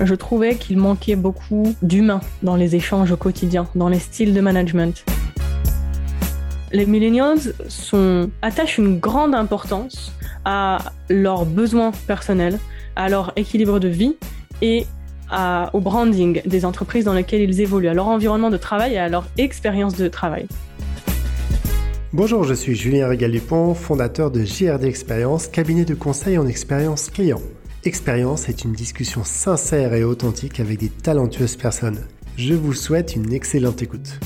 je trouvais qu'il manquait beaucoup d'humain dans les échanges au quotidien, dans les styles de management. Les millennials attachent une grande importance à leurs besoins personnels, à leur équilibre de vie et au branding des entreprises dans lesquelles ils évoluent, à leur environnement de travail et à leur expérience de travail. Bonjour, je suis Julien Régal-Dupont, fondateur de JRD Expérience, cabinet de conseil en expérience client. Expérience est une discussion sincère et authentique avec des talentueuses personnes. Je vous souhaite une excellente écoute.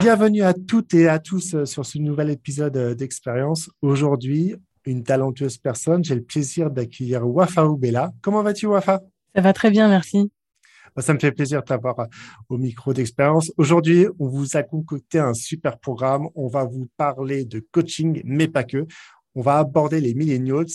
Bienvenue à toutes et à tous euh, sur ce nouvel épisode euh, d'Expérience. Aujourd'hui, une talentueuse personne. J'ai le plaisir d'accueillir Wafa Oubela. Comment vas-tu, Wafa? Ça va très bien, merci. Bah, ça me fait plaisir de t'avoir euh, au micro d'expérience. Aujourd'hui, on vous a concocté un super programme. On va vous parler de coaching, mais pas que. On va aborder les millennials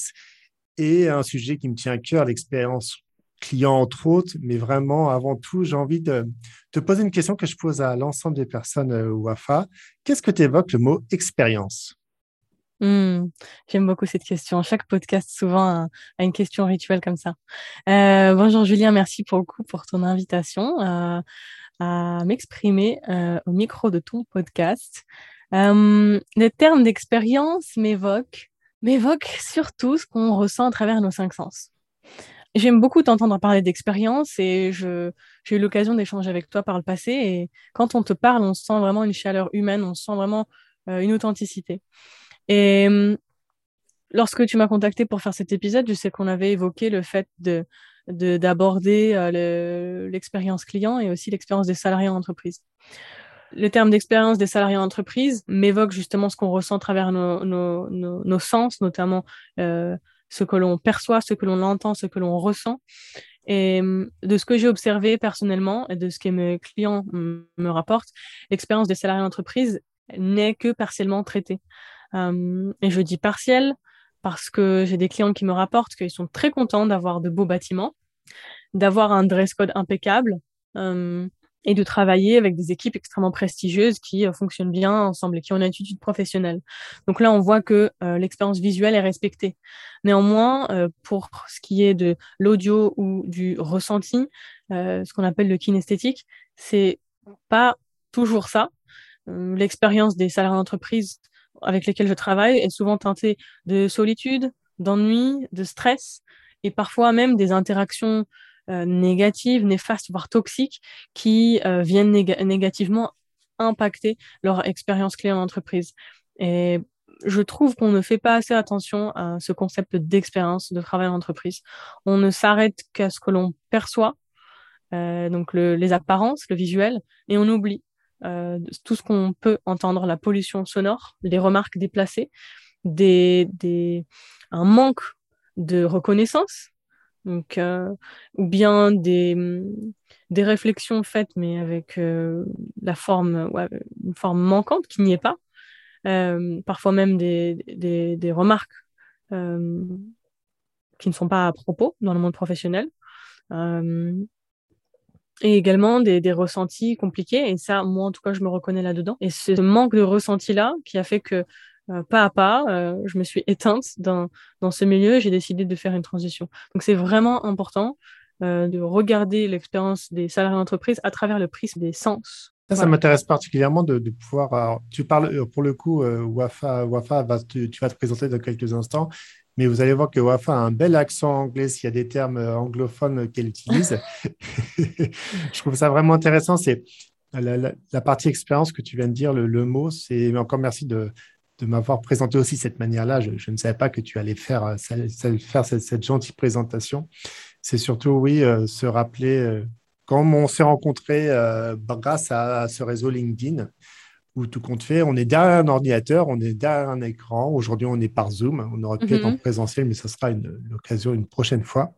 et un sujet qui me tient à cœur, l'expérience client entre autres, mais vraiment avant tout, j'ai envie de te poser une question que je pose à l'ensemble des personnes euh, WAFA. Qu'est-ce que tu évoques le mot expérience? Hmm, j'aime beaucoup cette question. Chaque podcast souvent a, une question rituelle comme ça. Euh, bonjour Julien, merci beaucoup pour ton invitation euh, à m'exprimer au micro de ton podcast. les termes d'expérience m'évoquent, m'évoquent surtout ce qu'on ressent à travers nos cinq sens. J'aime beaucoup t'entendre parler d'expérience et j'ai eu l'occasion d'échanger avec toi par le passé et quand on te parle, on sent vraiment une chaleur humaine, on sent vraiment une authenticité. Et hum, lorsque tu m'as contacté pour faire cet épisode, je sais qu'on avait évoqué le fait de d'aborder euh, l'expérience client et aussi l'expérience des salariés en entreprise. Le terme d'expérience des salariés en entreprise m'évoque justement ce qu'on ressent à travers nos, nos, nos, sens, notamment euh, ce que l'on perçoit, ce que l'on entend, ce que l'on ressent. Et hum, de ce que j'ai observé personnellement et de ce que mes clients me rapportent, l'expérience des salariés en entreprise n'est que partiellement traitée. Euh, et je dis partiel parce que j'ai des clients qui me rapportent qu'ils sont très contents d'avoir de beaux bâtiments, d'avoir un dress code impeccable euh, et de travailler avec des équipes extrêmement prestigieuses qui euh, fonctionnent bien ensemble et qui ont une attitude professionnelle. Donc là, on voit que l'expérience visuelle est respectée. Néanmoins, pour ce qui est de l'audio ou du ressenti, ce qu'on appelle le kinesthétique, c'est pas toujours ça. L'expérience des salariés d'entreprise avec lesquels je travaille est souvent teintée de solitude, d'ennui, de stress et parfois même des interactions euh, négatives, néfastes, voire toxiques qui euh, viennent négativement impacter leur expérience client en entreprise. Et je trouve qu'on ne fait pas assez attention à ce concept d'expérience de travail en entreprise. On ne s'arrête qu'à ce que l'on perçoit, euh, donc le, les apparences, le visuel, et on oublie tout ce qu'on peut entendre, la pollution sonore, les remarques déplacées, un manque de reconnaissance, donc, euh, ou bien des, des réflexions faites, mais avec euh, la forme, ouais, une forme manquante qui n'y est pas, euh, parfois même des, des, des remarques qui ne sont pas à propos dans le monde professionnel. Et également des, des, ressentis compliqués. Et ça, moi, en tout cas, je me reconnais là-dedans. Et ce manque de ressenti-là qui a fait que, pas à pas, euh, je me suis éteinte dans, dans ce milieu et j'ai décidé de faire une transition. Donc, c'est vraiment important euh, de regarder l'expérience des salariés d'entreprise à travers le prisme des sens. Ça, ça m'intéresse particulièrement de, de pouvoir. tu parles pour le coup, Wafa, Wafa va tu vas te présenter dans quelques instants. Mais vous allez voir que Wafa a un bel accent anglais s'il y a des termes euh, anglophones qu'elle utilise. je trouve ça vraiment intéressant. C'est la, partie expérience que tu viens de dire, le, mot. C'est encore merci de, de m'avoir présenté aussi cette manière-là. Je, ne savais pas que tu allais faire, euh, faire cette, gentille présentation. C'est surtout, oui, euh, se rappeler quand on s'est rencontrés grâce à, ce réseau LinkedIn où tout compte fait, on est derrière un ordinateur, on est derrière un écran. Aujourd'hui, on est par Zoom. On aurait pu être en présentiel, mais ça sera l'occasion une, prochaine fois.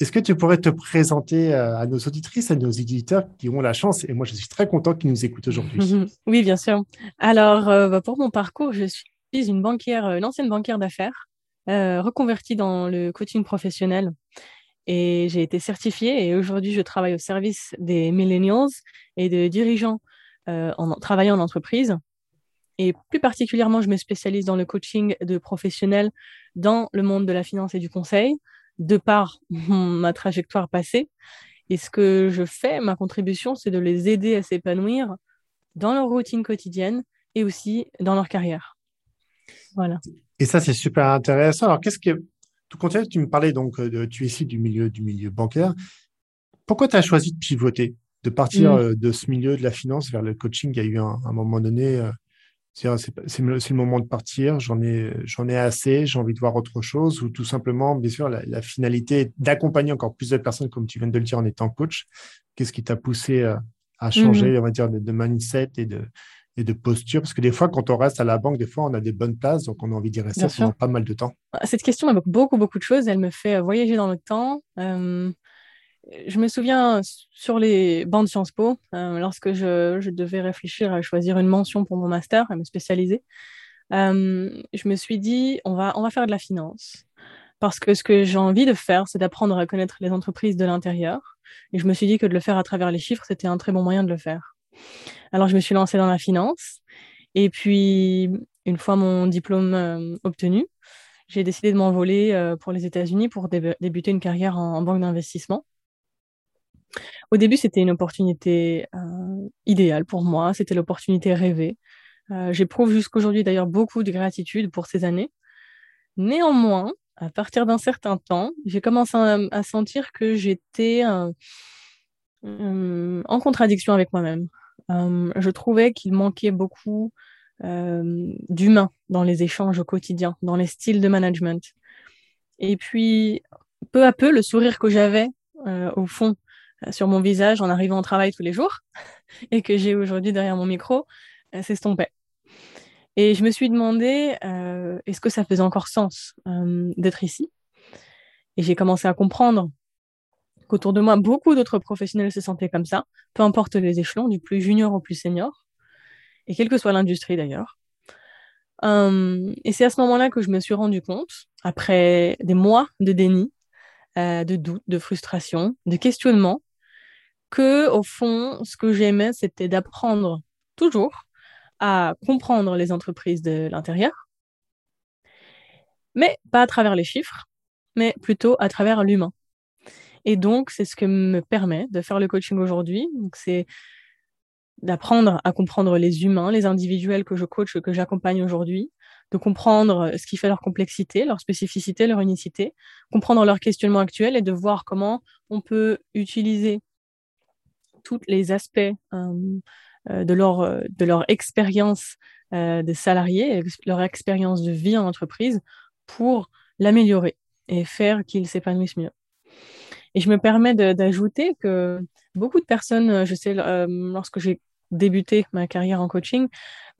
Est-ce que tu pourrais te présenter euh, à nos auditrices, à nos éditeurs qui ont la chance, et moi je suis très content qu'ils nous écoutent aujourd'hui. Oui, bien sûr. Alors, euh, bah, pour mon parcours, je suis une banquière, une ancienne banquière d'affaires, euh, reconvertie dans le coaching professionnel. Et j'ai été certifiée et aujourd'hui, je travaille au service des millennials et de dirigeants euh, en travaillant en entreprise. Et plus particulièrement, je me spécialise dans le coaching de professionnels dans le monde de la finance et du conseil, de par ma trajectoire passée. Et ce que je fais, ma contribution, c'est de les aider à s'épanouir dans leur routine quotidienne et aussi dans leur carrière. Voilà. Et ça, c'est super intéressant. Alors, qu'est-ce que tout compte tu me parlais donc de tu es ici du milieu du milieu bancaire. Pourquoi tu as choisi de pivoter, de partir mm. euh, de ce milieu de la finance vers le coaching? Il y a eu un, un moment donné, euh, c'est le, moment de partir, j'en ai, ai assez, j'ai envie de voir autre chose, ou tout simplement, bien sûr, la, finalité d'accompagner encore plus de personnes, comme tu viens de le dire, en étant coach. Qu'est-ce qui t'a poussé à, à changer, mm. on va dire, de, mindset et de, et de posture? Parce que des fois, quand on reste à la banque, des fois, on a des bonnes places, donc on a envie d'y rester pendant pas mal de temps. Cette question évoque beaucoup, beaucoup de choses. Elle me fait voyager dans le temps. Euh, je me souviens sur les bancs de Sciences Po, euh, lorsque je, devais réfléchir à choisir une mention pour mon master, à me spécialiser, euh, je me suis dit, on va, on va faire de la finance. Parce que ce que j'ai envie de faire, c'est d'apprendre à connaître les entreprises de l'intérieur. Et je me suis dit que de le faire à travers les chiffres, c'était un très bon moyen de le faire. Alors, je me suis lancée dans la finance. Et puis, une fois mon diplôme euh, obtenu, j'ai décidé de m'envoler pour les États-Unis pour débuter une carrière en banque d'investissement. Au début, c'était une opportunité euh, idéale pour moi, c'était l'opportunité rêvée. Euh, j'éprouve jusqu'aujourd'hui d'ailleurs beaucoup de gratitude pour ces années. Néanmoins, à partir d'un certain temps, j'ai commencé à, sentir que j'étais euh, en contradiction avec moi-même. je trouvais qu'il manquait beaucoup d'humain dans les échanges au quotidien, dans les styles de management. Et puis, peu à peu, le sourire que j'avais au fond euh, sur mon visage en arrivant au travail tous les jours et que j'ai aujourd'hui derrière mon micro euh, s'estompait. Et je me suis demandé, euh, est-ce que ça faisait encore sens d'être ici? Et j'ai commencé à comprendre qu'autour de moi, beaucoup d'autres professionnels se sentaient comme ça, peu importe les échelons, du plus junior au plus senior, et quelle que soit l'industrie d'ailleurs. et c'est à ce moment-là que je me suis rendu compte, après des mois de déni, de doute, de frustration, de questionnement, que au fond, ce que j'aimais, c'était d'apprendre toujours à comprendre les entreprises de l'intérieur, mais pas à travers les chiffres, mais plutôt à travers l'humain. Et donc, c'est ce que me permet de faire le coaching aujourd'hui. C'est d'apprendre à comprendre les humains, les individuels que je coach, que j'accompagne aujourd'hui, de comprendre ce qui fait leur complexité, leur spécificité, leur unicité, comprendre leur questionnement actuel et de voir comment on peut utiliser tous les aspects euh, euh, de leur, euh, de leur expérience de salariés, leur expérience de vie en entreprise pour l'améliorer et faire qu'ils s'épanouissent mieux. Et je me permets d'ajouter que beaucoup de personnes, je sais, lorsque j'ai débuté ma carrière en coaching,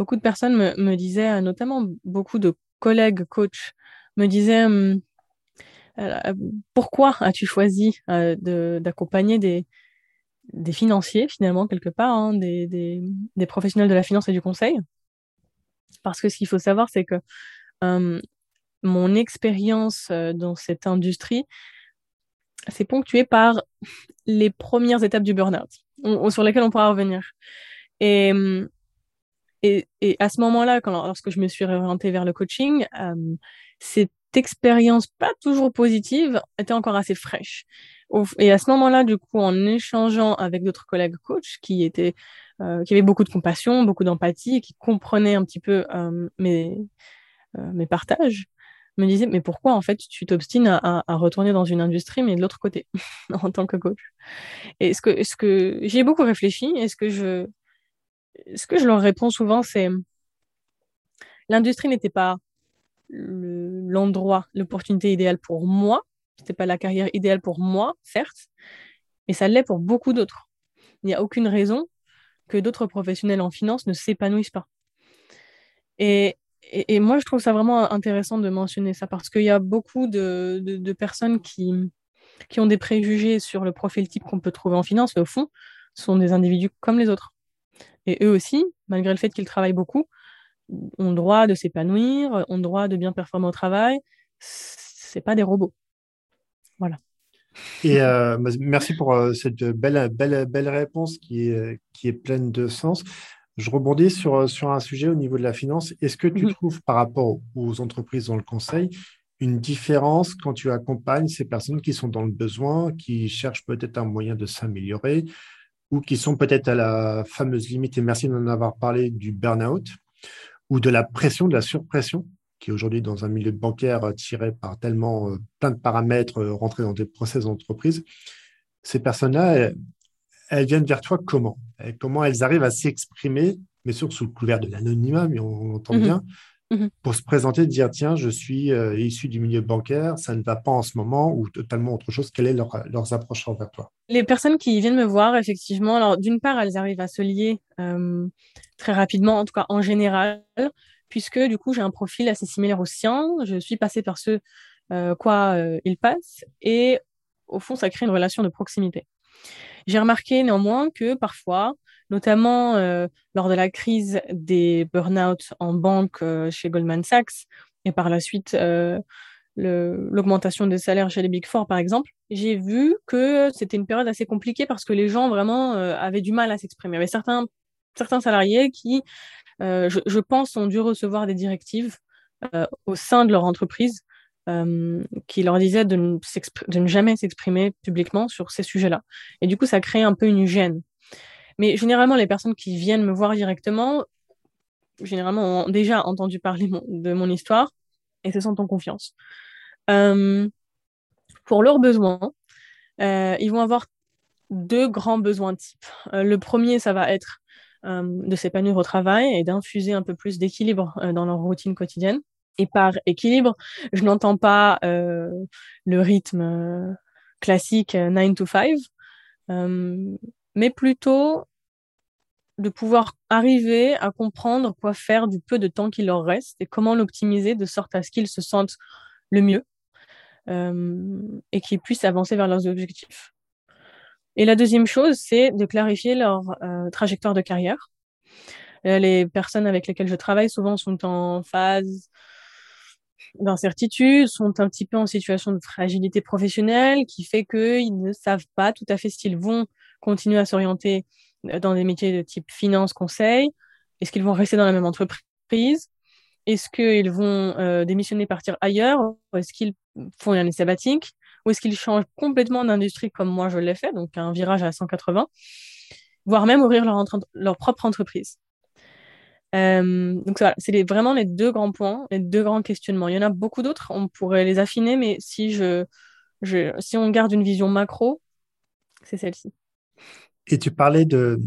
beaucoup de personnes me, disaient, notamment beaucoup de collègues coachs, me disaient hum, pourquoi as-tu choisi d'accompagner des, des financiers, finalement, quelque part, hein, des, des, professionnels de la finance et du conseil. Parce que ce qu'il faut savoir, c'est que euh, mon expérience euh, dans cette industrie, c'est ponctué par les premières étapes du burn-out, sur lesquelles on pourra revenir. Et, et, et à ce moment-là, lorsque je me suis réorientée vers le coaching, euh, cette expérience pas toujours positive était encore assez fraîche. Et à ce moment-là, du coup, en échangeant avec d'autres collègues coachs qui étaient, euh, qui avaient beaucoup de compassion, beaucoup d'empathie, et qui comprenaient un petit peu euh, mes, euh, mes partages, me disaient mais pourquoi en fait tu t'obstines à, retourner dans une industrie mais de l'autre côté en tant que coach? Et ce que, ce que j'ai beaucoup réfléchi et ce que je, ce que je leur réponds souvent, c'est l'industrie n'était pas l'endroit, l'opportunité idéale pour moi c'était pas la carrière idéale pour moi, certes, mais ça l'est pour beaucoup d'autres. Il n'y a aucune raison que d'autres professionnels en finance ne s'épanouissent pas. Et, et, moi, je trouve ça vraiment intéressant de mentionner ça parce qu'il y a beaucoup de, de, personnes qui, qui ont des préjugés sur le profil type qu'on peut trouver en finance, mais au fond, sont des individus comme les autres. Et eux aussi, malgré le fait qu'ils travaillent beaucoup, ont le droit de s'épanouir, ont le droit de bien performer au travail. C'est pas des robots. Voilà. Et euh, bah, merci pour euh, cette belle, belle, belle réponse qui est, qui est pleine de sens. Je rebondis sur, sur un sujet au niveau de la finance. Est-ce que tu mhm. trouves par rapport aux entreprises dans le conseil une différence quand tu accompagnes ces personnes qui sont dans le besoin, qui cherchent peut-être un moyen de s'améliorer ou qui sont peut-être à la fameuse limite, et merci d'en avoir parlé, du burn-out? Ou de la pression, de la surpression, qui aujourd'hui dans un milieu bancaire tiré par tellement euh, plein de paramètres euh, rentrés dans des process d'entreprise. Ces personnes-là, elles, viennent vers toi comment? Comment elles arrivent à s'exprimer, mais sûr sous le couvert de l'anonymat, mais on, entend mmh bien, Mhm. pour se présenter, dire tiens, je suis euh, issu du milieu bancaire, ça ne va pas en ce moment ou totalement autre chose. Quelle est leur, leurs approches envers toi? Les personnes qui viennent me voir, effectivement, alors d'une part, elles arrivent à se lier euh, très rapidement, en tout cas en général, puisque du coup, j'ai un profil assez similaire au sien. Je suis passée par ce euh, quoi ils passent et au fond, ça crée une relation de proximité. J'ai remarqué néanmoins que parfois, notamment euh, lors de la crise des burn-out en banque euh, chez Goldman Sachs et par la suite euh, l'augmentation des salaires chez les Big Four, par exemple, j'ai vu que c'était une période assez compliquée parce que les gens vraiment avaient du mal à s'exprimer. Il y avait certains, certains salariés qui, je, je, pense, ont dû recevoir des directives au sein de leur entreprise qui leur disaient de ne, de ne jamais s'exprimer publiquement sur ces sujets-là. Et du coup, ça crée un peu une gêne. Mais généralement, les personnes qui viennent me voir directement, généralement, ont déjà entendu parler de mon histoire et se sentent en confiance. Euh, pour leurs besoins, euh, ils vont avoir deux grands besoins types. Euh, le premier, ça va être de s'épanouir au travail et d'infuser un peu plus d'équilibre dans leur routine quotidienne. Et par équilibre, je n'entends pas le rythme classique 9 to 5, mais plutôt de pouvoir arriver à comprendre quoi faire du peu de temps qu'il leur reste et comment l'optimiser de sorte à ce qu'ils se sentent le mieux euh, et qu'ils puissent avancer vers leurs objectifs. Et la deuxième chose, c'est de clarifier leur euh, trajectoire de carrière. Euh, les personnes avec lesquelles je travaille souvent sont en phase d'incertitude, sont un petit peu en situation de fragilité professionnelle qui fait qu'ils ne savent pas tout à fait s'ils vont continuer à s'orienter euh, dans des métiers de type finance, conseil? Est-ce qu'ils vont rester dans la même entreprise? Est-ce qu'ils vont euh, démissionner, partir ailleurs? Est-ce qu'ils font une année sabbatique? Ou est-ce qu'ils changent complètement d'industrie comme moi je l'ai fait, donc un virage à 180 Voire même ouvrir leur, propre entreprise? Euh, donc voilà, c'est vraiment les deux grands points, les deux grands questionnements. Il y en a beaucoup d'autres, on pourrait les affiner, mais si, je, si on garde une vision macro, c'est celle-ci. Et tu parlais de...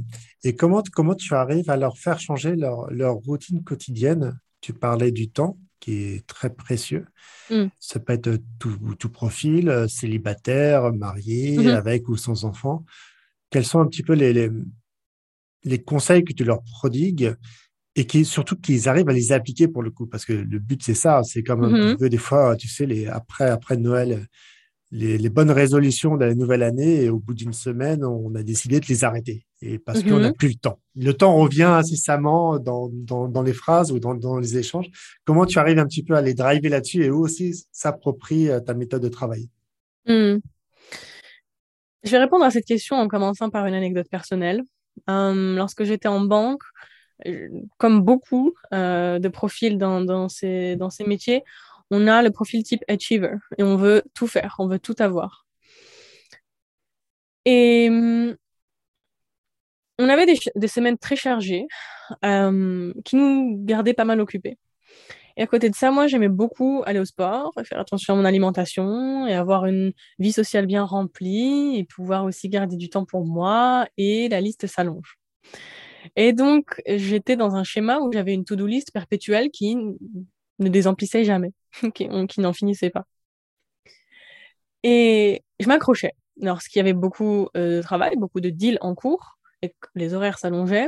Et comment, comment tu arrives à leur faire changer leur, leur routine quotidienne? Tu parlais du temps, qui est très précieux. Mm. Ça peut être tout, tout profil, euh, célibataire, marié, mm-hmm. avec ou sans enfant. Quels sont un petit peu les, les, les conseils que tu leur prodigues et qui surtout qu'ils arrivent à les appliquer pour le coup? Parce que le but c'est ça c'est comme un mm-hmm. peu des fois tu sais les après après Noël les, bonnes résolutions de la nouvelle année et au bout d'une semaine, on a décidé de les arrêter et parce qu'on n'a mhm. plus le temps. Le temps revient incessamment dans, dans, les phrases ou dans, dans, les échanges. Comment tu arrives un petit peu à les driver là-dessus et aussi s'approprier euh, ta méthode de travail? Hmm. Je vais répondre à cette question en commençant par une anecdote personnelle. Euh, lorsque j'étais en banque, euh, comme beaucoup de profils dans, dans, ces, dans ces métiers, on a le profil type achiever et on veut tout faire, on veut tout avoir. Et hum, on avait des, semaines très chargées euh, qui nous gardaient pas mal occupés. Et à côté de ça, moi, j'aimais beaucoup aller au sport, faire attention à mon alimentation et avoir une vie sociale bien remplie et pouvoir aussi garder du temps pour moi et la liste s'allonge. Et donc, j'étais dans un schéma où j'avais une to-do list perpétuelle qui ne désemplissait jamais, qui, n'en finissait pas. Et je m'accrochais. Lorsqu'il y avait beaucoup euh, de travail, beaucoup de deals en cours, et les horaires s'allongeaient,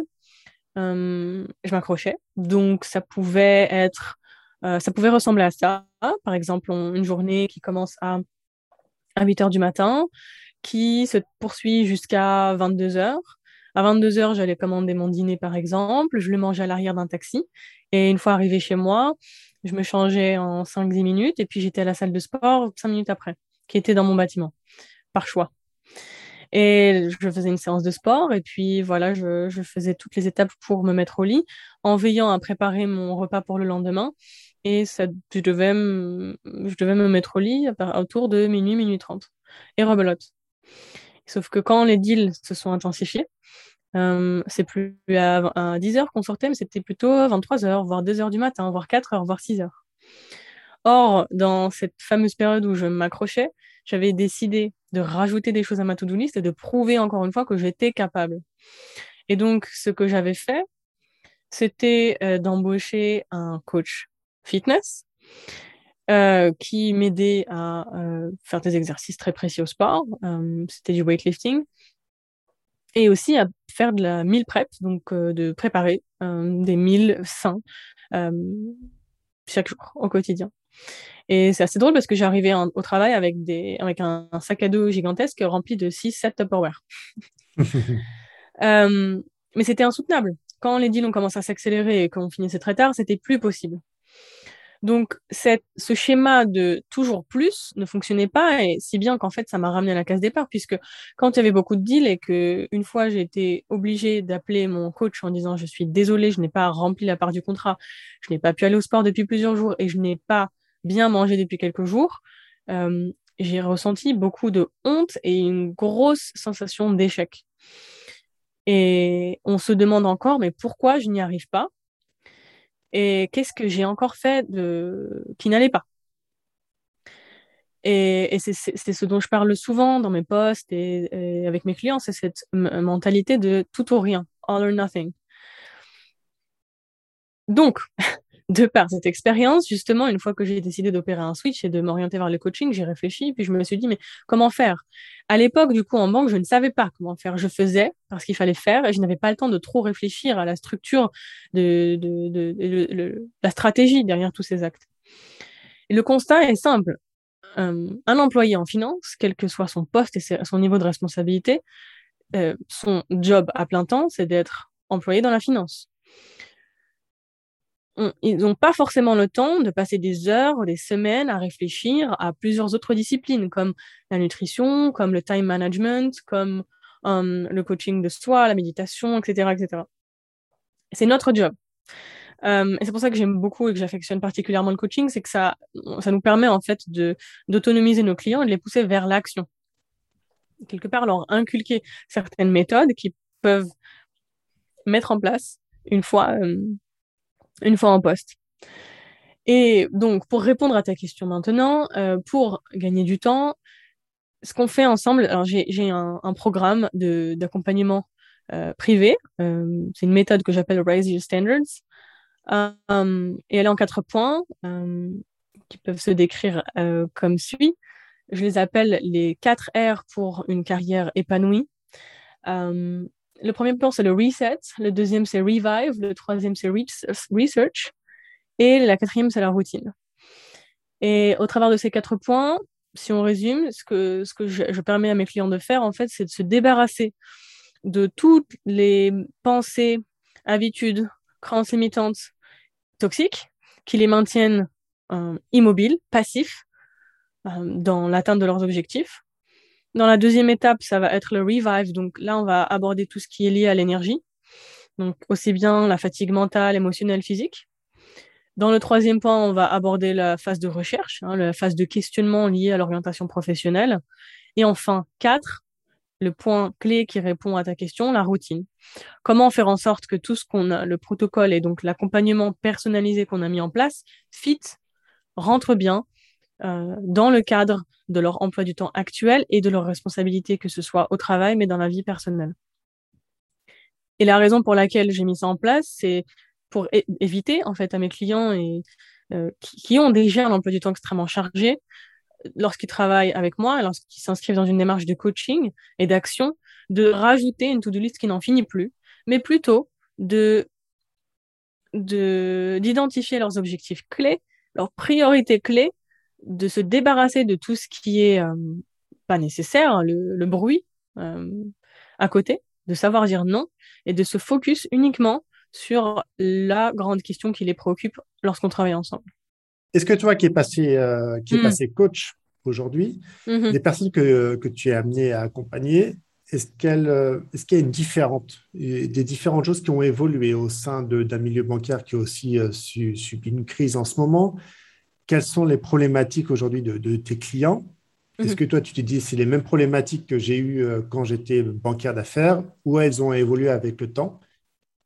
euh, je m'accrochais. Donc ça pouvait être, euh, ça pouvait ressembler à ça. Par exemple, une journée qui commence à, à 8 heures du matin, qui se poursuit jusqu'à 22 heures. À 22 heures, j'allais commander mon dîner, par exemple. Je le mangeais à l'arrière d'un taxi. Et une fois arrivé chez moi, je me changeais en 5-10 minutes et puis j'étais à la salle de sport 5 minutes après, qui était dans mon bâtiment, par choix. Et je faisais une séance de sport et puis voilà, je, faisais toutes les étapes pour me mettre au lit en veillant à préparer mon repas pour le lendemain et ça, je, devais me, je devais me mettre au lit autour de minuit, minuit 30 et rebelote. Sauf que quand les deals se sont intensifiés, euh, c'est plus à, 10 heures qu'on sortait, mais c'était plutôt à 23 heures, voire 2 heures du matin, voire 4 heures, voire 6 heures. Or, dans cette fameuse période où je m'accrochais, j'avais décidé de rajouter des choses à ma to-do list et de prouver encore une fois que j'étais capable. Et donc, ce que j'avais fait, c'était euh, d'embaucher un coach fitness euh, qui m'aidait à euh, faire des exercices très précis au sport. c'était du weightlifting. Et aussi à faire de la meal prep, donc de préparer des meals sains chaque jour au quotidien. Et c'est assez drôle parce que j'arrivais au travail avec, des, avec un, sac à dos gigantesque rempli de 6-7 Tupperware. euh, mais c'était insoutenable. Quand les deals ont commencé à s'accélérer et qu'on finissait très tard, c'était plus possible. Donc, ce schéma de toujours plus ne fonctionnait pas, et si bien qu'en fait, ça m'a ramené à la case départ, puisque quand il y avait beaucoup de deals et que une fois j'ai été obligée d'appeler mon coach en disant je suis désolée, je n'ai pas rempli la part du contrat, je n'ai pas pu aller au sport depuis plusieurs jours et je n'ai pas bien mangé depuis quelques jours, euh, j'ai ressenti beaucoup de honte et une grosse sensation d'échec. Et on se demande encore, mais pourquoi je n'y arrive pas? Et qu'est-ce que j'ai encore fait de... qui n'allait pas. Et, et c'est ce dont je parle souvent dans mes posts et, avec mes clients, c'est cette mentalité de tout ou rien, all or nothing. Donc, de par cette expérience, justement, une fois que j'ai décidé d'opérer un switch et de m'orienter vers le coaching, j'ai réfléchi, puis je me suis dit, mais comment faire? À l'époque, du coup, en banque, je ne savais pas comment faire. Je faisais parce qu'il fallait faire et je n'avais pas le temps de trop réfléchir à la structure, de, la stratégie derrière tous ces actes. Le constat est simple. Euh, un employé en finance, quel que soit son poste et son niveau de responsabilité, euh, son job à plein temps, c'est d'être employé dans la finance ils n'ont pas forcément le temps de passer des heures des semaines à réfléchir à plusieurs autres disciplines comme la nutrition, comme le time management, comme hum, le coaching de soi, la méditation, etc., etc. C'est notre job. Hum, et c'est pour ça que j'aime beaucoup et que j'affectionne particulièrement le coaching, c'est que ça, ça nous permet en fait d'autonomiser nos clients et de les pousser vers l'action. Quelque part, leur inculquer certaines méthodes qui peuvent mettre en place une fois hum, une fois en poste. Et donc, pour répondre à ta question maintenant, euh, pour gagner du temps, ce qu'on fait ensemble, alors j'ai un, programme d'accompagnement euh, privé. Euh, c'est une méthode que j'appelle Raise Your Standards. Et elle est en quatre points qui peuvent se décrire comme suit. Je les appelle les quatre R pour une carrière épanouie le premier plan, c'est le reset. Le deuxième, c'est revive. Le troisième, c'est research. Et la quatrième, c'est la routine. Et au travers de ces quatre points, si on résume, ce que, je, permets à mes clients de faire, en fait, c'est de se débarrasser de toutes les pensées, habitudes, croyances limitantes, toxiques, qui les maintiennent euh, immobiles, passifs, euh, dans l'atteinte de leurs objectifs. Dans la deuxième étape, ça va être le revive. Donc là, on va aborder tout ce qui est lié à l'énergie. Donc aussi bien la fatigue mentale, émotionnelle, physique. Dans le troisième point, on va aborder la phase de recherche, hein, la phase de questionnement liée à l'orientation professionnelle. Et enfin, quatre, le point clé qui répond à ta question, la routine. Comment faire en sorte que tout ce qu'on a, le protocole et donc l'accompagnement personnalisé qu'on a mis en place, fit, rentre bien euh, dans le cadre de leur emploi du temps actuel et de leurs responsabilités, que ce soit au travail, mais dans la vie personnelle. Et la raison pour laquelle j'ai mis ça en place, c'est pour éviter, en fait, à mes clients euh, qui, ont déjà un emploi du temps extrêmement chargé, lorsqu'ils travaillent avec moi, lorsqu'ils s'inscrivent dans une démarche de coaching et d'action, de rajouter une to-do list qui n'en finit plus, mais plutôt de d'identifier leurs objectifs clés, leurs priorités clés de se débarrasser de tout ce qui est euh, pas nécessaire, hein, le, bruit euh, à côté, de savoir dire non et de se focus uniquement sur la grande question qui les préoccupe lorsqu'on travaille ensemble. Est-ce que toi qui es passé, euh, qui est hmm. passé coach aujourd'hui, mm-hmm. les personnes que, que tu es amené à accompagner, est-ce qu'il y a une différente, des différentes choses qui ont évolué au sein d'un milieu bancaire qui a aussi subi une crise en ce moment? Quelles sont les problématiques aujourd'hui de, tes clients? Est-ce mhm. que toi, tu te dis c'est les mêmes problématiques que j'ai eues quand j'étais bancaire d'affaires ou elles ont évolué avec le temps?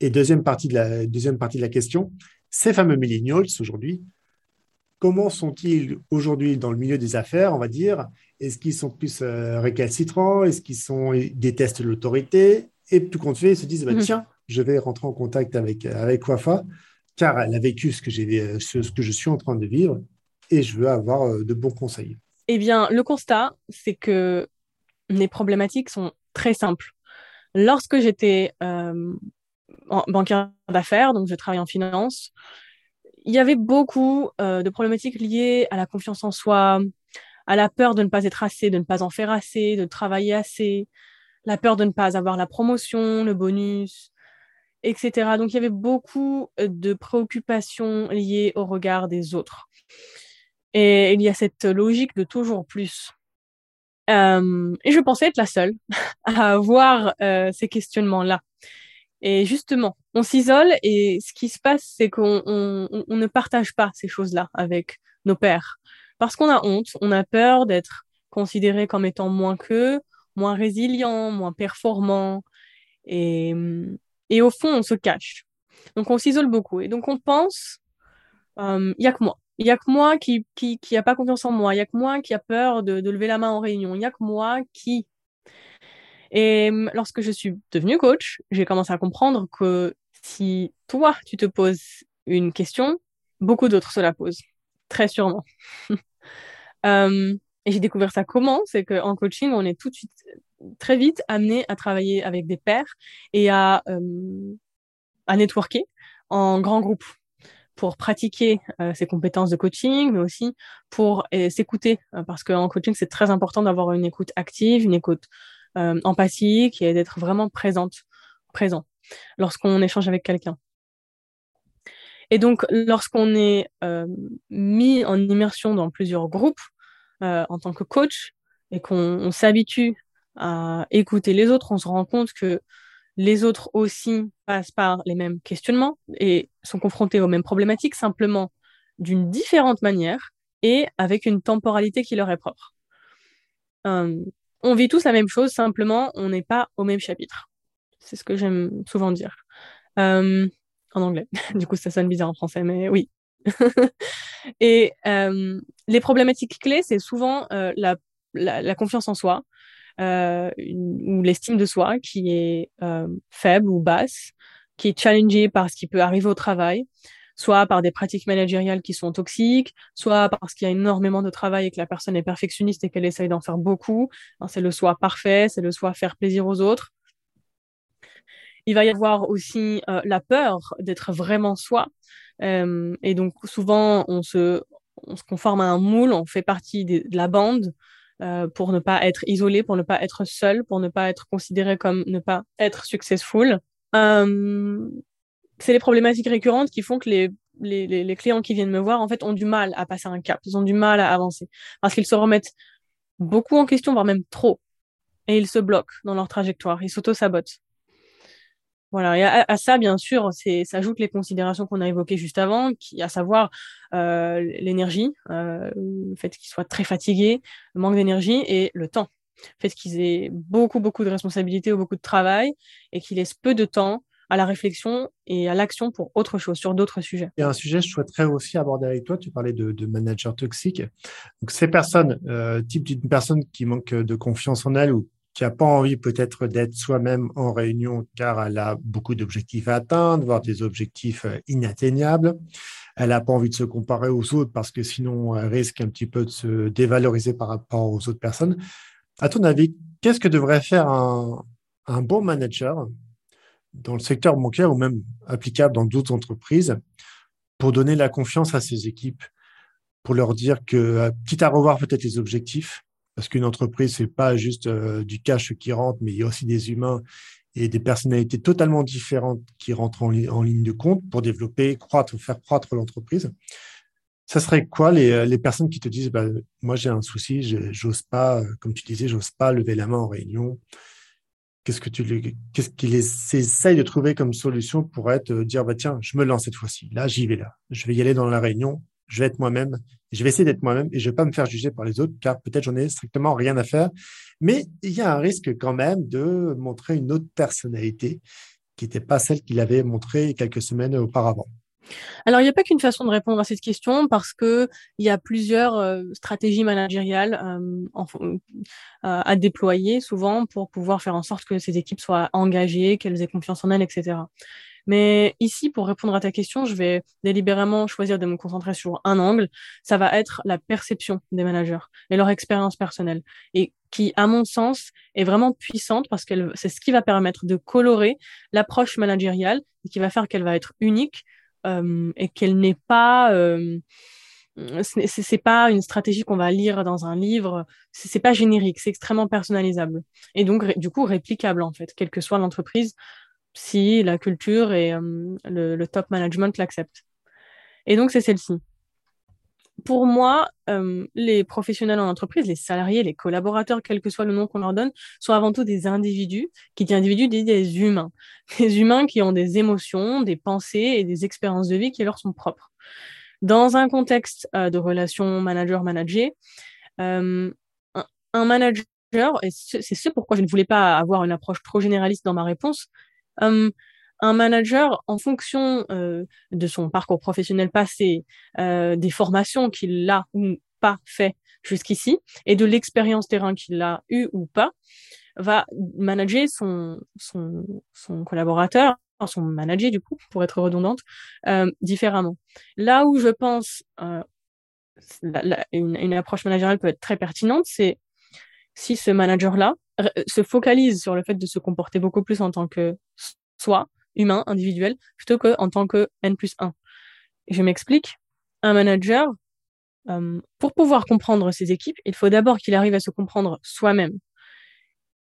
Et deuxième partie de la, deuxième partie de la question, ces fameux millennials aujourd'hui, comment sont-ils aujourd'hui dans le milieu des affaires, on va dire? Est-ce qu'ils sont plus euh, récalcitrants? Est-ce qu'ils sont, détestent l'autorité? Et tout compte fait, ils se disent, bah, mhm. tiens, je vais rentrer en contact avec, avec Wafa, car elle a vécu ce que, ce, que je suis en train de vivre, et je veux avoir euh, de bons conseils. Eh bien, le constat, c'est que les problématiques sont très simples. Lorsque j'étais euh, banquière d'affaires, donc je travaille en finance, il y avait beaucoup euh, de problématiques liées à la confiance en soi, à la peur de ne pas être assez, de ne pas en faire assez, de travailler assez, la peur de ne pas avoir la promotion, le bonus, etc. Donc il y avait beaucoup euh, de préoccupations liées au regard des autres. Et il y a cette logique de toujours plus. Euh, et je pensais être la seule à avoir ces questionnements-là. Et justement, on s'isole et ce qui se passe, c'est qu'on on, ne partage pas ces choses-là avec nos pères. Parce qu'on a honte, on a peur d'être considéré comme étant moins qu'eux, moins résilient, moins performant. Et, au fond, on se cache. Donc on s'isole beaucoup. Et donc on pense, il euh, y a que moi. Il y a que moi qui, qui, qui a pas confiance en moi. Il y a que moi qui a peur de, de lever la main en réunion. Il y a que moi qui et hum, lorsque je suis devenue coach, j'ai commencé à comprendre que si toi, tu te poses une question, beaucoup d'autres se la posent. Très sûrement. Hum, et j'ai découvert ça comment? C'est qu'en coaching, on est tout de suite, très vite amené à travailler avec des pairs et à, hum, à networker en grand groupe pour pratiquer euh, ses compétences de coaching, mais aussi pour s'écouter, euh, parce qu'en coaching, c'est très important d'avoir une écoute active, une écoute euh, empathique et d'être vraiment présente, présent lorsqu'on échange avec quelqu'un. Et donc, lorsqu'on est mis en immersion dans plusieurs groupes en tant que coach et qu'on s'habitue à écouter les autres, on se rend compte que les autres aussi passent par les mêmes questionnements et sont confrontés aux mêmes problématiques, simplement d'une différente manière et avec une temporalité qui leur est propre. Euh, on vit tous la même chose, simplement on n'est pas au même chapitre. C'est ce que j'aime souvent dire. Euh, en anglais. du coup, ça sonne bizarre en français, mais oui. et euh, les problématiques clés, c'est souvent la, confiance en soi ou l'estime de soi qui est faible ou basse, qui est challengée par ce qui peut arriver au travail, soit par des pratiques managériales qui sont toxiques, soit parce qu'il y a énormément de travail et que la personne est perfectionniste et qu'elle essaye d'en faire beaucoup. C'est le soi parfait, c'est le soi faire plaisir aux autres. Il va y avoir aussi euh, la peur d'être vraiment soi. Euh, et donc souvent, on se, on se conforme à un moule, on fait partie de, la bande euh, pour ne pas être isolé, pour ne pas être seul, pour ne pas être considéré comme ne pas être successful. Euh, c'est les problématiques récurrentes qui font que les, les, les, clients qui viennent me voir, en fait, ont du mal à passer un cap. Ils ont du mal à avancer. Parce qu'ils se remettent beaucoup en question, voire même trop. Et ils se bloquent dans leur trajectoire. Ils s'auto-sabotent. Voilà. Et à, ça, bien sûr, s'ajoutent les considérations qu'on a évoquées juste avant, qui, à savoir euh, l'énergie, euh, le fait qu'ils soient très fatigués, le manque d'énergie et le temps. Le fait qu'ils aient beaucoup, beaucoup de responsabilités ou beaucoup de travail et qu'ils laissent peu de temps à la réflexion et à l'action pour autre chose, sur d'autres sujets. Il y a un sujet que je souhaiterais aussi aborder avec toi. Tu parlais de, de manager toxique. Donc, ces personnes, euh, type d'une personne qui manque de confiance en elle ou qui n'a pas envie peut-être d'être soi-même en réunion car elle a beaucoup d'objectifs à atteindre, voire des objectifs euh, inatteignables. Elle n'a pas envie de se comparer aux autres parce que sinon elle risque un petit peu de se dévaloriser par rapport aux autres personnes. À ton avis, qu'est-ce que devrait faire un, bon manager dans le secteur bancaire ou même applicable dans d'autres entreprises pour donner la confiance à ces équipes, pour leur dire que, euh, quitte à revoir peut-être les objectifs, parce qu'une entreprise, c'est pas juste euh, du cash qui rentre, mais il y a aussi des humains et des personnalités totalement différentes qui rentrent en, ligne de compte pour développer, croître, faire croître l'entreprise. Ça serait quoi les, euh, les personnes qui te disent, bah, moi j'ai un souci, j'ose pas, comme tu disais, j'ose pas lever la main en réunion, qu'est-ce que tu qu'est-ce qu'il essaye de trouver comme solution pour être euh, dire bah tiens je me lance cette fois-ci. Là j'y vais là. Je vais y aller dans la réunion je vais être moi-même je vais essayer d'être moi-même et je vais pas me faire juger par les autres car peut-être j'en ai strictement rien à faire mais il y a un risque quand même de montrer une autre personnalité qui n'était pas celle qu'il avait montrée quelques semaines auparavant alors, il n'y a pas qu'une façon de répondre à cette question parce que il y a plusieurs euh, stratégies managériales euh, à déployer souvent pour pouvoir faire en sorte que ces équipes soient engagées, qu'elles aient confiance en elles, etc. Mais ici, pour répondre à ta question, je vais délibérément choisir de me concentrer sur un angle. Ça va être la perception des managers et leur expérience personnelle. Et qui, à mon sens, est vraiment puissante parce que c'est ce qui va permettre de colorer l'approche managériale et qui va faire qu'elle va être unique euh, et qu'elle n'est pas euh, c'est pas une stratégie qu'on va lire dans un livre, c'est pas générique, c'est extrêmement personnalisable et donc du coup réplicable en fait, quelle que soit l'entreprise, si la culture et euh, le, top management l'acceptent. Et donc c'est celle-ci pour moi, euh, les professionnels en entreprise, les salariés, les collaborateurs, quel que soit le nom qu'on leur donne, sont avant tout des individus. Qui dit individus dit des humains. Des humains qui ont des émotions, des pensées et des expériences de vie qui leur sont propres. Dans un contexte euh, de relation manager-manager, euh, un, manager, et c'est ce pourquoi je ne voulais pas avoir une approche trop généraliste dans ma réponse, un manager, en fonction de son parcours professionnel passé, des formations qu'il a ou pas fait jusqu'ici, et de l'expérience terrain qu'il a eu ou pas, va manager son, son, son collaborateur, son manager du coup, pour être redondante, euh, différemment. Là où je pense euh, une, une, approche managériale peut être très pertinente, c'est si ce manager-là se focalise sur le fait de se comporter beaucoup plus en tant que soi, humain, individuel, plutôt qu'en tant que N plus 1. Je m'explique. Un manager, euh, pour pouvoir comprendre ses équipes, il faut d'abord qu'il arrive à se comprendre soi-même.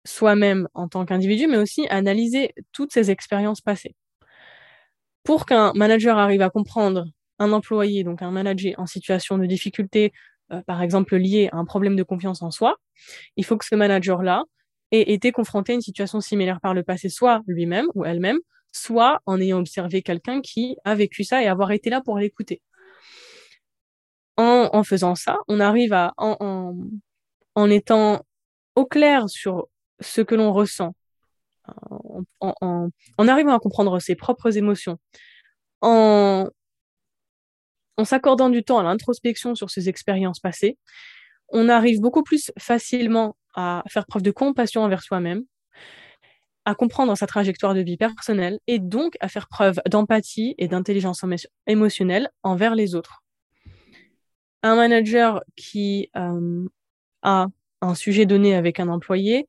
Soi-même en tant qu'individu, mais aussi analyser toutes ses expériences passées. Pour qu'un manager arrive à comprendre un employé, donc un manager en situation de difficulté, euh, par exemple lié à un problème de confiance en soi, il faut que ce manager-là été confronté à une situation similaire par le passé, soit lui-même ou elle-même, soit en ayant observé quelqu'un qui a vécu ça et avoir été là pour l'écouter. En, faisant ça, on arrive à, en, en, étant au clair sur ce que l'on ressent, en, en, arrivant à comprendre ses propres émotions, en, en s'accordant du temps à l'introspection sur ses expériences passées, on arrive beaucoup plus facilement à faire preuve de compassion envers soi-même, à comprendre sa trajectoire de vie personnelle et donc à faire preuve d'empathie et d'intelligence émotionnelle envers les autres. Un manager qui euh, a un sujet donné avec un employé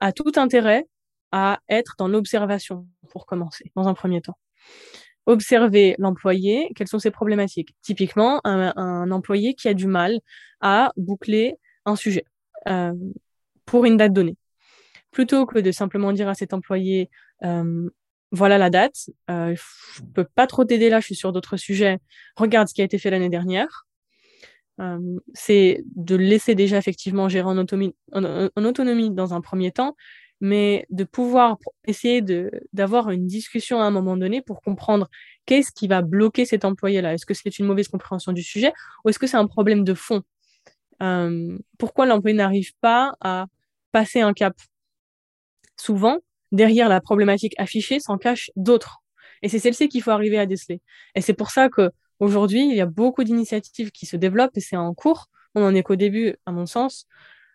a tout intérêt à être dans l'observation pour commencer, dans un premier temps. Observer l'employé, quelles sont ses problématiques? Typiquement, un, employé qui a du mal à boucler un sujet euh, pour une date donnée plutôt que de simplement dire à cet employé euh, voilà la date, euh, je peux pas trop t'aider là, je suis sur d'autres sujets. Regarde ce qui a été fait l'année dernière. Euh, c'est de laisser déjà effectivement gérer en autonomie, en, autonomie dans un premier temps, mais de pouvoir essayer d'avoir une discussion à un moment donné pour comprendre qu'est-ce qui va bloquer cet employé-là. Est-ce que c'est une mauvaise compréhension du sujet ou est-ce que c'est un problème de fond? Euh, Pourquoi l'employé n'arrive pas à passer un cap? Souvent, derrière la problématique affichée s'en cachent d'autres. Et c'est celle-ci qu'il faut arriver à déceler. Et c'est pour ça que aujourd'hui, il y a beaucoup d'initiatives qui se développent et c'est en cours. On en est qu'au début, à mon sens.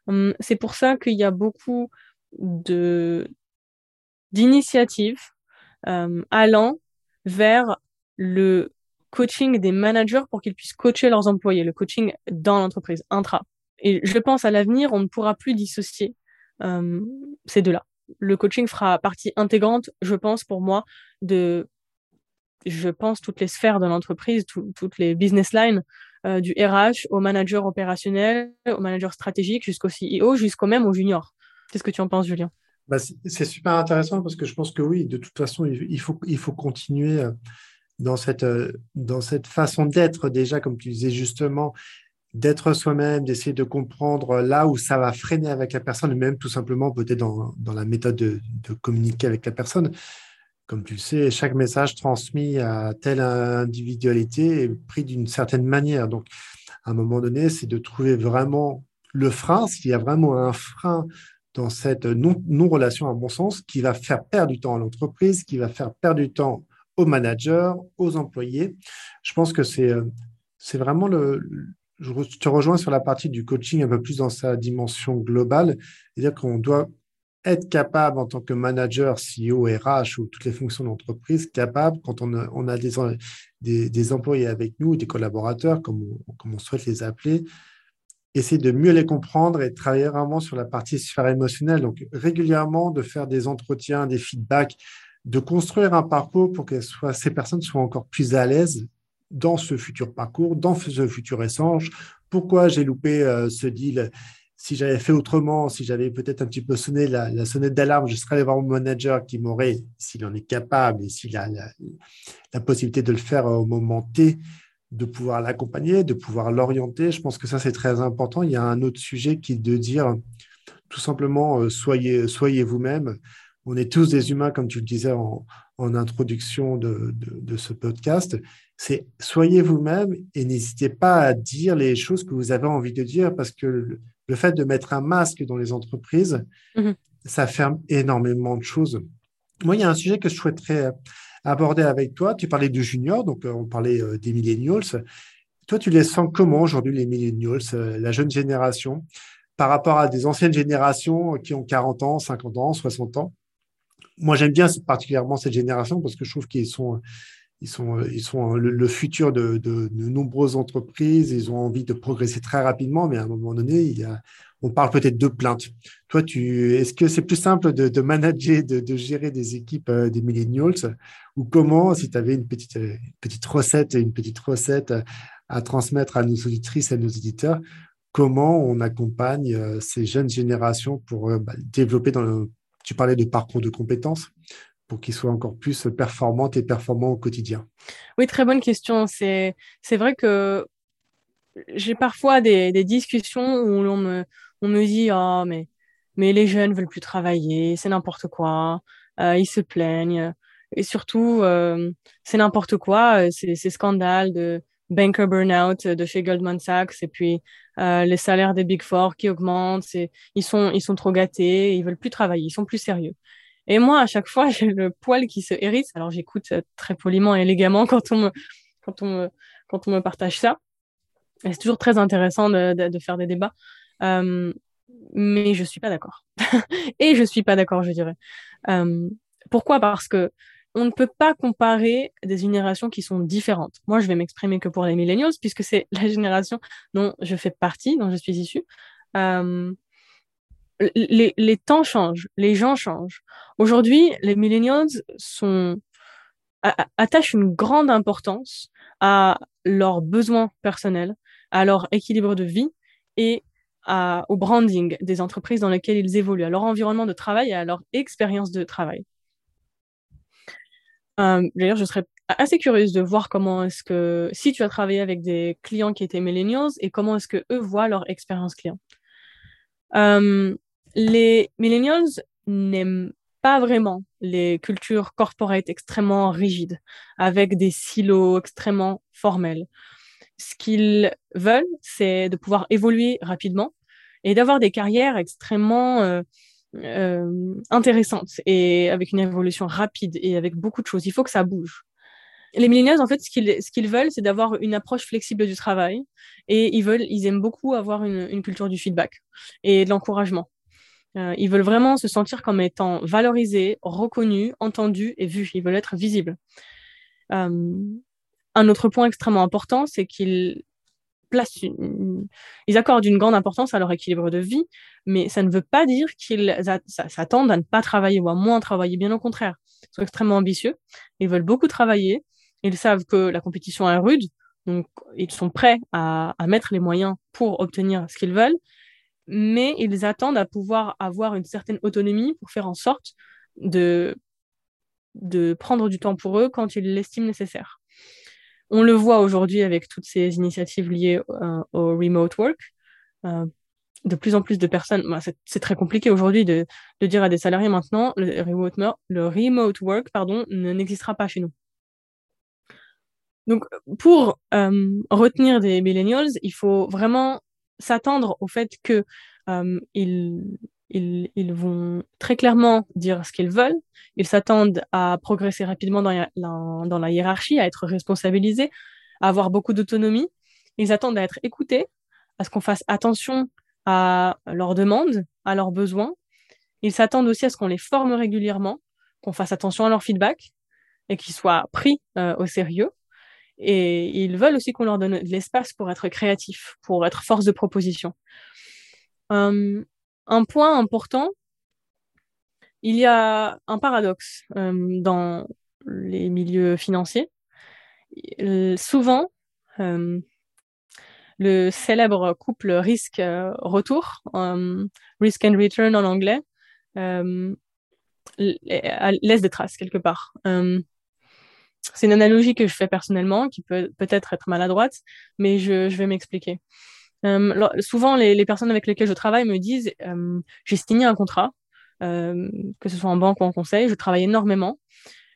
Hum, c'est pour ça qu'il y a beaucoup d'initiatives euh, allant vers le coaching des managers pour qu'ils puissent coacher leurs employés, le coaching dans l'entreprise, intra. Et je pense à l'avenir, on ne pourra plus dissocier euh, ces deux-là le coaching fera partie intégrante, je pense, pour moi, de, je pense, toutes les sphères de l'entreprise, toutes les business lines, euh, du RH au manager opérationnel, au manager stratégique, jusqu'au CEO, jusqu'au même au junior. Qu'est-ce que tu en penses, Julien? Bah, C'est super intéressant parce que je pense que oui, de toute façon, il faut, il faut continuer euh, dans cette, euh, dans cette façon d'être déjà, comme tu disais justement, d'être soi-même, d'essayer de comprendre là où ça va freiner avec la personne, même tout simplement peut-être dans, la méthode de, communiquer avec la personne. Comme tu le sais, chaque message transmis à telle individualité est pris d'une certaine manière. Donc, à un moment donné, c'est de trouver vraiment le frein, s'il y a vraiment un frein dans cette non-relation, à mon sens, qui va faire perdre du temps à l'entreprise, qui va faire perdre du temps aux managers, aux employés. Je pense que c'est euh, c'est vraiment le, je te rejoins sur la partie du coaching un peu plus dans sa dimension globale, c'est-à-dire qu'on doit être capable en tant que manager, CEO, RH ou toutes les fonctions d'entreprise, capable, quand on a, on a des, des, employés avec nous, des collaborateurs, comme comme on souhaite les appeler, essayer de mieux les comprendre et travailler vraiment sur la partie sphère émotionnelle. Donc, régulièrement, de faire des entretiens, des feedbacks, de construire un parcours pour que ces personnes soient encore plus à l'aise dans ce futur parcours, dans ce futur échange. Pourquoi j'ai loupé euh, ce deal? Si j'avais fait autrement, si j'avais peut-être un petit peu sonné la, sonnette d'alarme, je serais allé voir mon manager qui m'aurait, s'il en est capable et s'il a la, possibilité de le faire au moment T, de pouvoir l'accompagner, de pouvoir l'orienter. Je pense que ça, c'est très important. Il y a un autre sujet qui est de dire tout simplement, euh, soyez, soyez vous-même. On est tous des humains, comme tu le disais en, introduction de, ce podcast. C'est soyez vous-même et n'hésitez pas à dire les choses que vous avez envie de dire parce que le, fait de mettre un masque dans les entreprises, mhm. ça ferme énormément de choses. Moi, il y a un sujet que je souhaiterais aborder avec toi. Tu parlais du junior, donc euh, on parlait euh, des millennials. Toi, tu les sens comment aujourd'hui, les millennials, euh, la jeune génération, par rapport à des anciennes générations qui ont 40 ans, 50 ans, 60 ans? Moi, j'aime bien particulièrement cette génération parce que je trouve qu'ils sont ils sont, ils sont le, futur de, de, de, nombreuses entreprises. Ils ont envie de progresser très rapidement, mais à un moment donné, on parle peut-être de plaintes. Toi, tu, est-ce que c'est plus simple de, de manager, de, gérer des équipes euh, des millennials ou comment, si tu avais une petite, une petite recette, une petite recette à transmettre à nos auditrices à nos éditeurs, comment on accompagne euh, ces jeunes générations pour euh, bah, développer dans le, tu parlais de parcours de compétences, pour qu'ils soient encore plus performantes et performants au quotidien. Oui, très bonne question. C'est, vrai que j'ai parfois des, discussions où l'on me, on me dit oh mais mais les jeunes veulent plus travailler, c'est n'importe quoi, euh, ils se plaignent. Et surtout euh, c'est n'importe quoi, euh, ces scandales de banker burnout de chez Goldman Sachs. Et puis euh, les salaires des big four qui augmentent, ils sont ils sont trop gâtés, ils veulent plus travailler, ils sont plus sérieux. Et moi à chaque fois j'ai le poil qui se hérisse, alors j'écoute très poliment et élégamment quand on me quand on me quand on me partage ça. C'est toujours très intéressant de, de, faire des débats. Euh, mais je suis pas d'accord. et je suis pas d'accord, je dirais. Euh, pourquoi? Parce que on ne peut pas comparer des générations qui sont différentes. Moi, je vais m'exprimer que pour les millennials, puisque c'est la génération dont je fais partie, dont je suis issue. Euh, les, temps changent, les gens changent. Aujourd'hui, les millennials attachent une grande importance à leurs besoins personnels, à leur équilibre de vie et au branding des entreprises dans lesquelles ils évoluent, à leur environnement de travail et à leur expérience de travail. Euh, D'ailleurs, je serais assez curieuse de voir comment est-ce que, si tu as travaillé avec des clients qui étaient millennials, et comment est-ce que eux voient leur expérience client. Euh, les millennials n'aiment pas vraiment les cultures corporate extrêmement rigides, avec des silos extrêmement formels. Ce qu'ils veulent, c'est de pouvoir évoluer rapidement et d'avoir des carrières extrêmement euh, euh, intéressantes et avec une évolution rapide et avec beaucoup de choses. Il faut que ça bouge. Les millennials, en fait, ce qu'ils ce veulent, c'est d'avoir une approche flexible du travail et ils veulent, ils aiment beaucoup avoir une, une culture du feedback et de l'encouragement. Euh, ils veulent vraiment se sentir comme étant valorisés, reconnus, entendus et vus. Ils veulent être visibles. Euh, un autre point extrêmement important, c'est qu'ils ils accordent une grande importance à leur équilibre de vie, mais ça ne veut pas dire qu'ils s'attendent à ne pas travailler ou à moins travailler. Bien au contraire, ils sont extrêmement ambitieux, ils veulent beaucoup travailler, ils savent que la compétition est rude, donc ils sont prêts à, mettre les moyens pour obtenir ce qu'ils veulent, mais ils attendent à pouvoir avoir une certaine autonomie pour faire en sorte de prendre du temps pour eux quand ils l'estiment nécessaire. On le voit aujourd'hui avec toutes ces initiatives liées au remote work de plus en plus de personnes, bah, c'est très compliqué aujourd'hui de, dire à des salariés maintenant, le remote, work pardon, n'existera pas chez nous. Donc, pour euh, retenir des millennials, il faut vraiment s'attendre au fait euh, ils, vont très clairement dire ce qu'ils veulent. Ils s'attendent à progresser rapidement dans la, dans la hiérarchie, à être responsabilisés, à avoir beaucoup d'autonomie. Ils attendent à être écoutés, à ce qu'on fasse attention à leurs demandes, à leurs besoins. Ils s'attendent aussi à ce qu'on les forme régulièrement, qu'on fasse attention à leur feedback et qu'ils soient pris euh, au sérieux. Et ils veulent aussi qu'on leur donne de l'espace pour être créatifs, pour être force de proposition. Euh, un point important, il y a un paradoxe euh, dans les milieux financiers. souvent, le célèbre couple risque-retour, euh, risk and return en anglais, euh, laisse des traces quelque part. Euh, c'est une analogie que je fais personnellement, qui peut peut-être être maladroite, mais je, vais m'expliquer. Souvent, les, personnes avec lesquelles je travaille me disent j'ai signé un contrat, que ce soit en banque ou en conseil, je travaille énormément.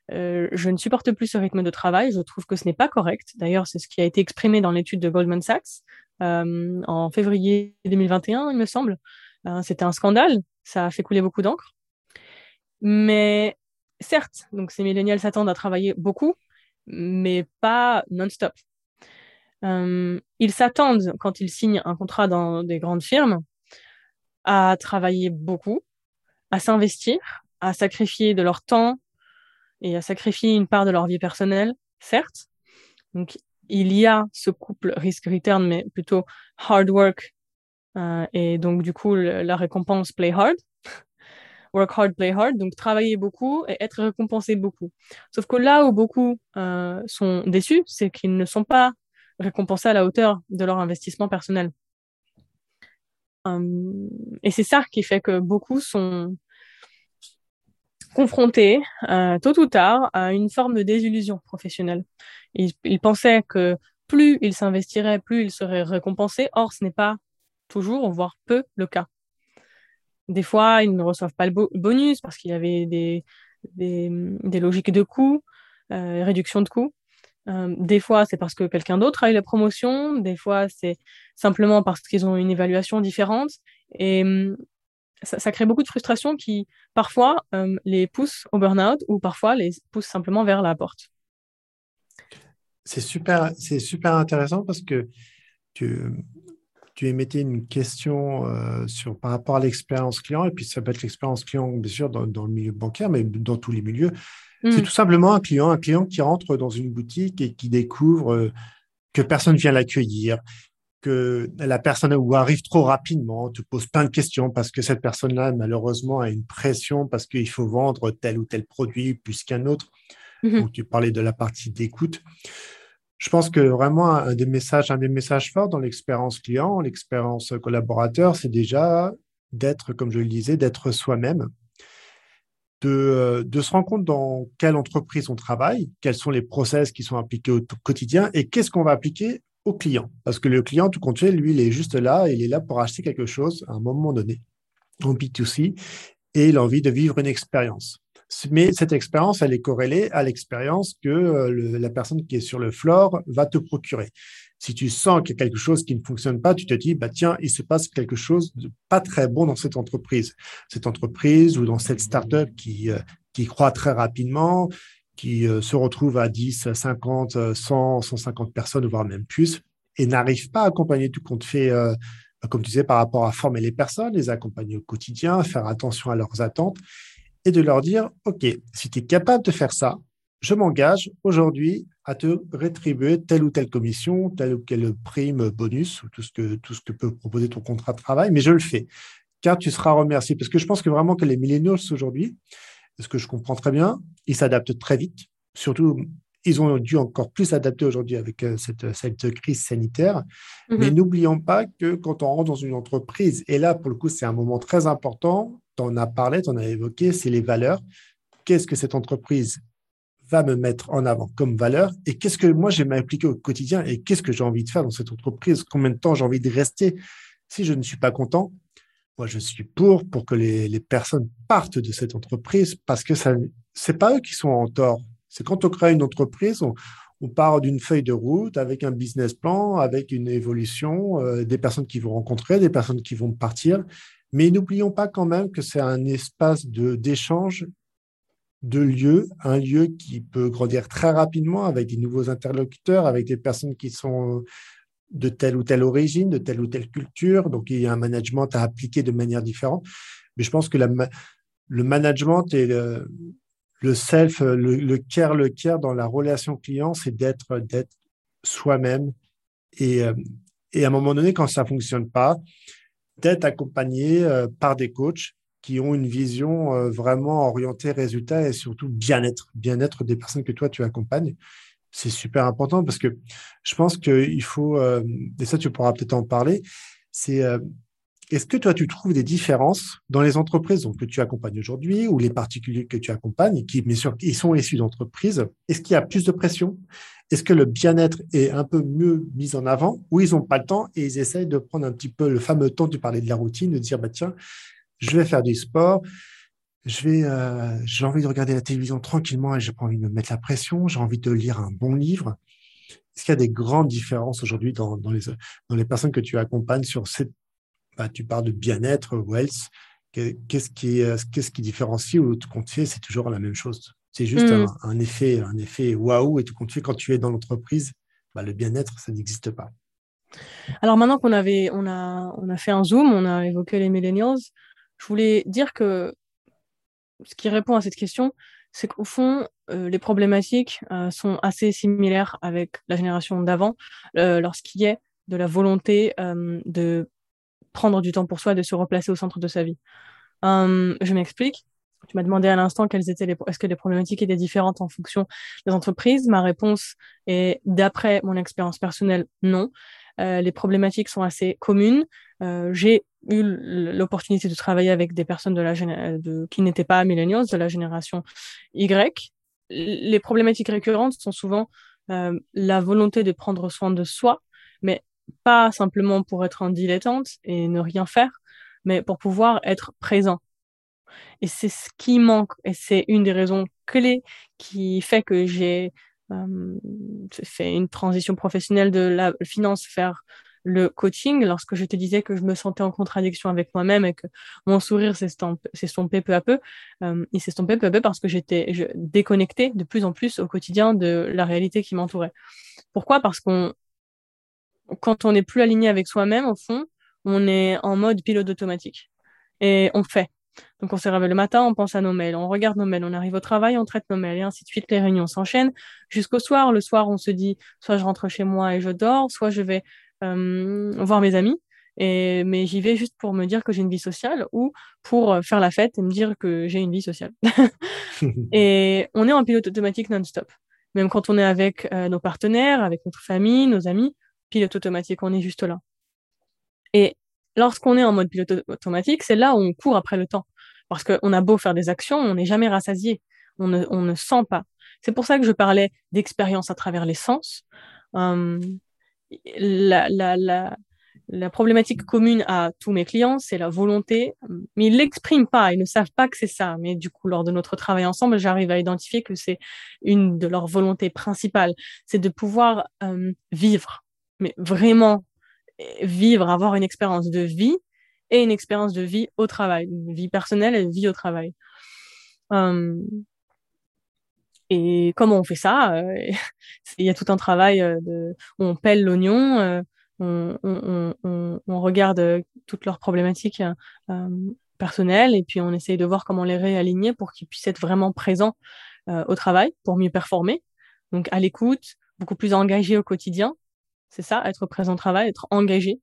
je ne supporte plus ce rythme de travail. Je trouve que ce n'est pas correct. D'ailleurs, c'est ce qui a été exprimé dans l'étude de Goldman Sachs. Euh, en février 2021, il me semble. Euh, c'était un scandale, ça a fait couler beaucoup d'encre. Mais certes, donc ces millénials s'attendent à travailler beaucoup, mais pas non-stop. Euh, ils s'attendent, quand ils signent un contrat dans des grandes firmes, à travailler beaucoup, à s'investir, à sacrifier de leur temps et à sacrifier une part de leur vie personnelle, certes. Donc, il y a ce couple risk-return, mais plutôt hard work. Euh, et donc, du coup, la récompense play hard. Work hard, play hard. Donc, travailler beaucoup et être récompensé beaucoup. Sauf que là où beaucoup euh, sont déçus, c'est qu'ils ne sont pas récompensés à la hauteur de leur investissement personnel. Euh, et c'est ça qui fait que beaucoup sont confrontés, tôt ou tard, à une forme de désillusion professionnelle. Ils, pensaient que plus ils s'investiraient, plus ils seraient récompensés. Or, ce n'est pas toujours, voire peu, le cas. Des fois, ils ne reçoivent pas le bonus parce qu'il y avait des, des, logiques de coûts, euh, réduction de coûts. Euh, des fois, c'est parce que quelqu'un d'autre a eu la promotion. Des fois, c'est simplement parce qu'ils ont une évaluation différente. Et hum, ça, crée beaucoup de frustration qui, parfois, hum, les pousse au burn-out ou parfois les pousse simplement vers la porte c'est super, c'est super intéressant parce que tu, émettais une question euh, sur, par rapport à l'expérience client, et puis ça peut être l'expérience client, bien sûr, dans, le milieu bancaire, mais dans tous les milieux. C'est mm. tout simplement un client, un client qui rentre dans une boutique et qui découvre euh, que personne vient l'accueillir, que la personne ou arrive trop rapidement, te pose plein de questions parce que cette personne-là, malheureusement, a une pression parce qu'il faut vendre tel ou tel produit plus qu'un autre. Mmh tu parlais de la partie d'écoute. Je pense que vraiment un des messages, un des messages forts dans l'expérience client, l'expérience collaborateur, c'est déjà d'être, comme je le disais, d'être soi-même, de, euh, de, se rendre compte dans quelle entreprise on travaille, quels sont les process qui sont appliqués au quotidien et qu'est-ce qu'on va appliquer au client. Parce que le client, tout compte fait, lui, il est juste là, il est là pour acheter quelque chose à un moment donné en B2C et il a envie de vivre une expérience. Mais cette expérience, elle est corrélée à l'expérience que euh, la personne qui est sur le floor va te procurer. Si tu sens qu'il y a quelque chose qui ne fonctionne pas, tu te dis, bah tiens, il se passe quelque chose de pas très bon dans cette entreprise. Cette entreprise ou dans cette startup qui, euh, qui croît très rapidement, qui euh, se retrouve à 10, 50, 100, 150 personnes, voire même plus, et n'arrive pas à accompagner tout compte fait, comme tu disais, par rapport à former les personnes, les accompagner au quotidien, faire attention à leurs attentes et de leur dire, OK, si tu es capable de faire ça, je m'engage aujourd'hui à te rétribuer telle ou telle commission, telle ou telle prime, bonus, ou tout ce que, tout ce que peut proposer ton contrat de travail, mais je le fais, car tu seras remercié. Parce que je pense que vraiment que les millennials aujourd'hui, ce que je comprends très bien, ils s'adaptent très vite. Surtout, ils ont dû encore plus s'adapter aujourd'hui avec euh, cette, cette, crise sanitaire. Mm-hmm. Mais n'oublions pas que quand on rentre dans une entreprise, et là, pour le coup, c'est un moment très important, tu en as parlé, tu en as évoqué, c'est les valeurs. Qu'est-ce que cette entreprise va me mettre en avant comme valeur et qu'est-ce que moi j'ai m'appliquer au quotidien et qu'est-ce que j'ai envie de faire dans cette entreprise, combien de temps j'ai envie de rester? Si je ne suis pas content, moi je suis pour pour que les, les personnes partent de cette entreprise parce que ça c'est pas eux qui sont en tort. C'est quand on crée une entreprise, on, on part d'une feuille de route avec un business plan, avec une évolution, euh, des personnes qui vont rencontrer, des personnes qui vont partir. Mais n'oublions pas quand même que c'est un espace de d'échange de lieux, un lieu qui peut grandir très rapidement avec des nouveaux interlocuteurs, avec des personnes qui sont de telle ou telle origine, de telle ou telle culture. Donc, il y a un management à appliquer de manière différente. Mais je pense que le management et le, self, le, le care, le care dans la relation client, c'est d'être soi-même et, euh, et à un moment donné, quand ça fonctionne pas, d'être accompagné euh, par des coachs qui ont une vision euh, vraiment orientée résultat et surtout bien-être, bien-être des personnes que toi tu accompagnes. C'est super important parce que je pense qu'il faut, et ça tu pourras peut-être en parler, c'est est-ce que toi, tu trouves des différences dans les entreprises que tu accompagnes aujourd'hui ou les particuliers que tu accompagnes, qui, bien sûr, ils sont issus d'entreprises? Est-ce qu'il y a plus de pression? Est-ce que le bien-être est un peu mieux mis en avant ou ils n'ont pas le temps et ils essayent de prendre un petit peu le fameux temps, tu parlais de la routine, de dire, bah, tiens, je vais faire du sport, euh, j'ai envie de regarder la télévision tranquillement et j'ai pas envie de me mettre la pression, j'ai envie de lire un bon livre. Est-ce qu'il y a des grandes différences aujourd'hui dans, dans, les, dans les personnes que tu accompagnes sur cette bah, tu parles de bien-être, wealth. Qu'est-ce qui, qu'est-ce qui différencie ou compte fait, c'est toujours la même chose? C'est juste mm. un, effet, un effet waouh et tout compte fait quand tu es dans l'entreprise, bah, le bien-être, ça n'existe pas. Alors maintenant qu'on avait, on a, on a fait un zoom, on a évoqué les millennials, je voulais dire que ce qui répond à cette question, c'est qu'au fond, euh, les problématiques euh, sont assez similaires avec la génération d'avant, euh, lorsqu'il y a de la volonté de prendre du temps pour soi, de se replacer au centre de sa vie. Hum, je m'explique. Tu m'as demandé à l'instant quelles étaient les, est-ce que les problématiques étaient différentes en fonction des entreprises. Ma réponse est, d'après mon expérience personnelle, non. Euh, les problématiques sont assez communes. Euh, j'ai eu l'opportunité de travailler avec des personnes de la de, qui n'étaient pas millennials, de la génération Y. Les problématiques récurrentes sont souvent euh, la volonté de prendre soin de soi, mais pas simplement pour être en dilettante et ne rien faire, mais pour pouvoir être présent. Et c'est ce qui manque, et c'est une des raisons clés qui fait que j'ai euh, fait une transition professionnelle de la finance vers le coaching lorsque je te disais que je me sentais en contradiction avec moi-même et que mon sourire s'estompait peu à peu. Euh, il s'estompait peu à peu parce que j'étais déconnectée de plus en plus au quotidien de la réalité qui m'entourait. Pourquoi? Parce qu'on quand on n'est plus aligné avec soi-même, au fond, on est en mode pilote automatique. Et on fait. Donc on se réveille le matin, on pense à nos mails, on regarde nos mails, on arrive au travail, on traite nos mails, et ainsi de suite. Les réunions s'enchaînent jusqu'au soir. Le soir, on se dit, soit je rentre chez moi et je dors, soit je vais euh, voir mes amis. Et, mais j'y vais juste pour me dire que j'ai une vie sociale ou pour faire la fête et me dire que j'ai une vie sociale. et on est en pilote automatique non-stop. Même quand on est avec euh, nos partenaires, avec notre famille, nos amis, pilote automatique, on est juste là. Et lorsqu'on est en mode pilote automatique, c'est là où on court après le temps. Parce qu'on a beau faire des actions, on n'est jamais rassasié. On ne, on ne sent pas. C'est pour ça que je parlais d'expérience à travers les sens. Hum, la, la, la, la problématique commune à tous mes clients, c'est la volonté, mais ils l'expriment pas, ils ne savent pas que c'est ça. Mais du coup, lors de notre travail ensemble, j'arrive à identifier que c'est une de leurs volontés principales, c'est de pouvoir hum, vivre mais vraiment vivre, avoir une expérience de vie et une expérience de vie au travail, une vie personnelle et une vie au travail. Hum, et comment on fait ça euh, Il y a tout un travail euh, où on pèle l'oignon, euh, on, regarde toutes leurs problématiques personnelles et puis on essaye de voir comment les réaligner pour qu'ils puissent être vraiment présents au travail, pour mieux performer. Donc à l'écoute, beaucoup plus engagés au quotidien c'est ça, être présent au travail, être engagé,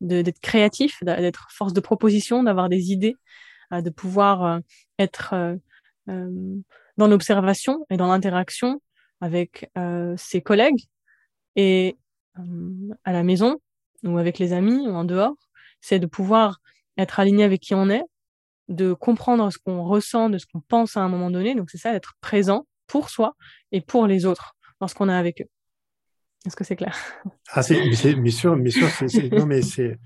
d'être créatif, d'être force de proposition, d'avoir des idées, euh, de pouvoir euh, être euh, dans l'observation et dans l'interaction avec ses collègues et à la maison ou avec les amis ou en dehors. C'est de pouvoir être aligné avec qui on est, de comprendre ce qu'on ressent, de ce qu'on pense à un moment donné. Donc c'est ça, être présent, pour soi et pour les autres lorsqu'on est avec eux. Est-ce que c'est clair? Ah, c'est, bien sûr, bien sûr, non, mais c'est,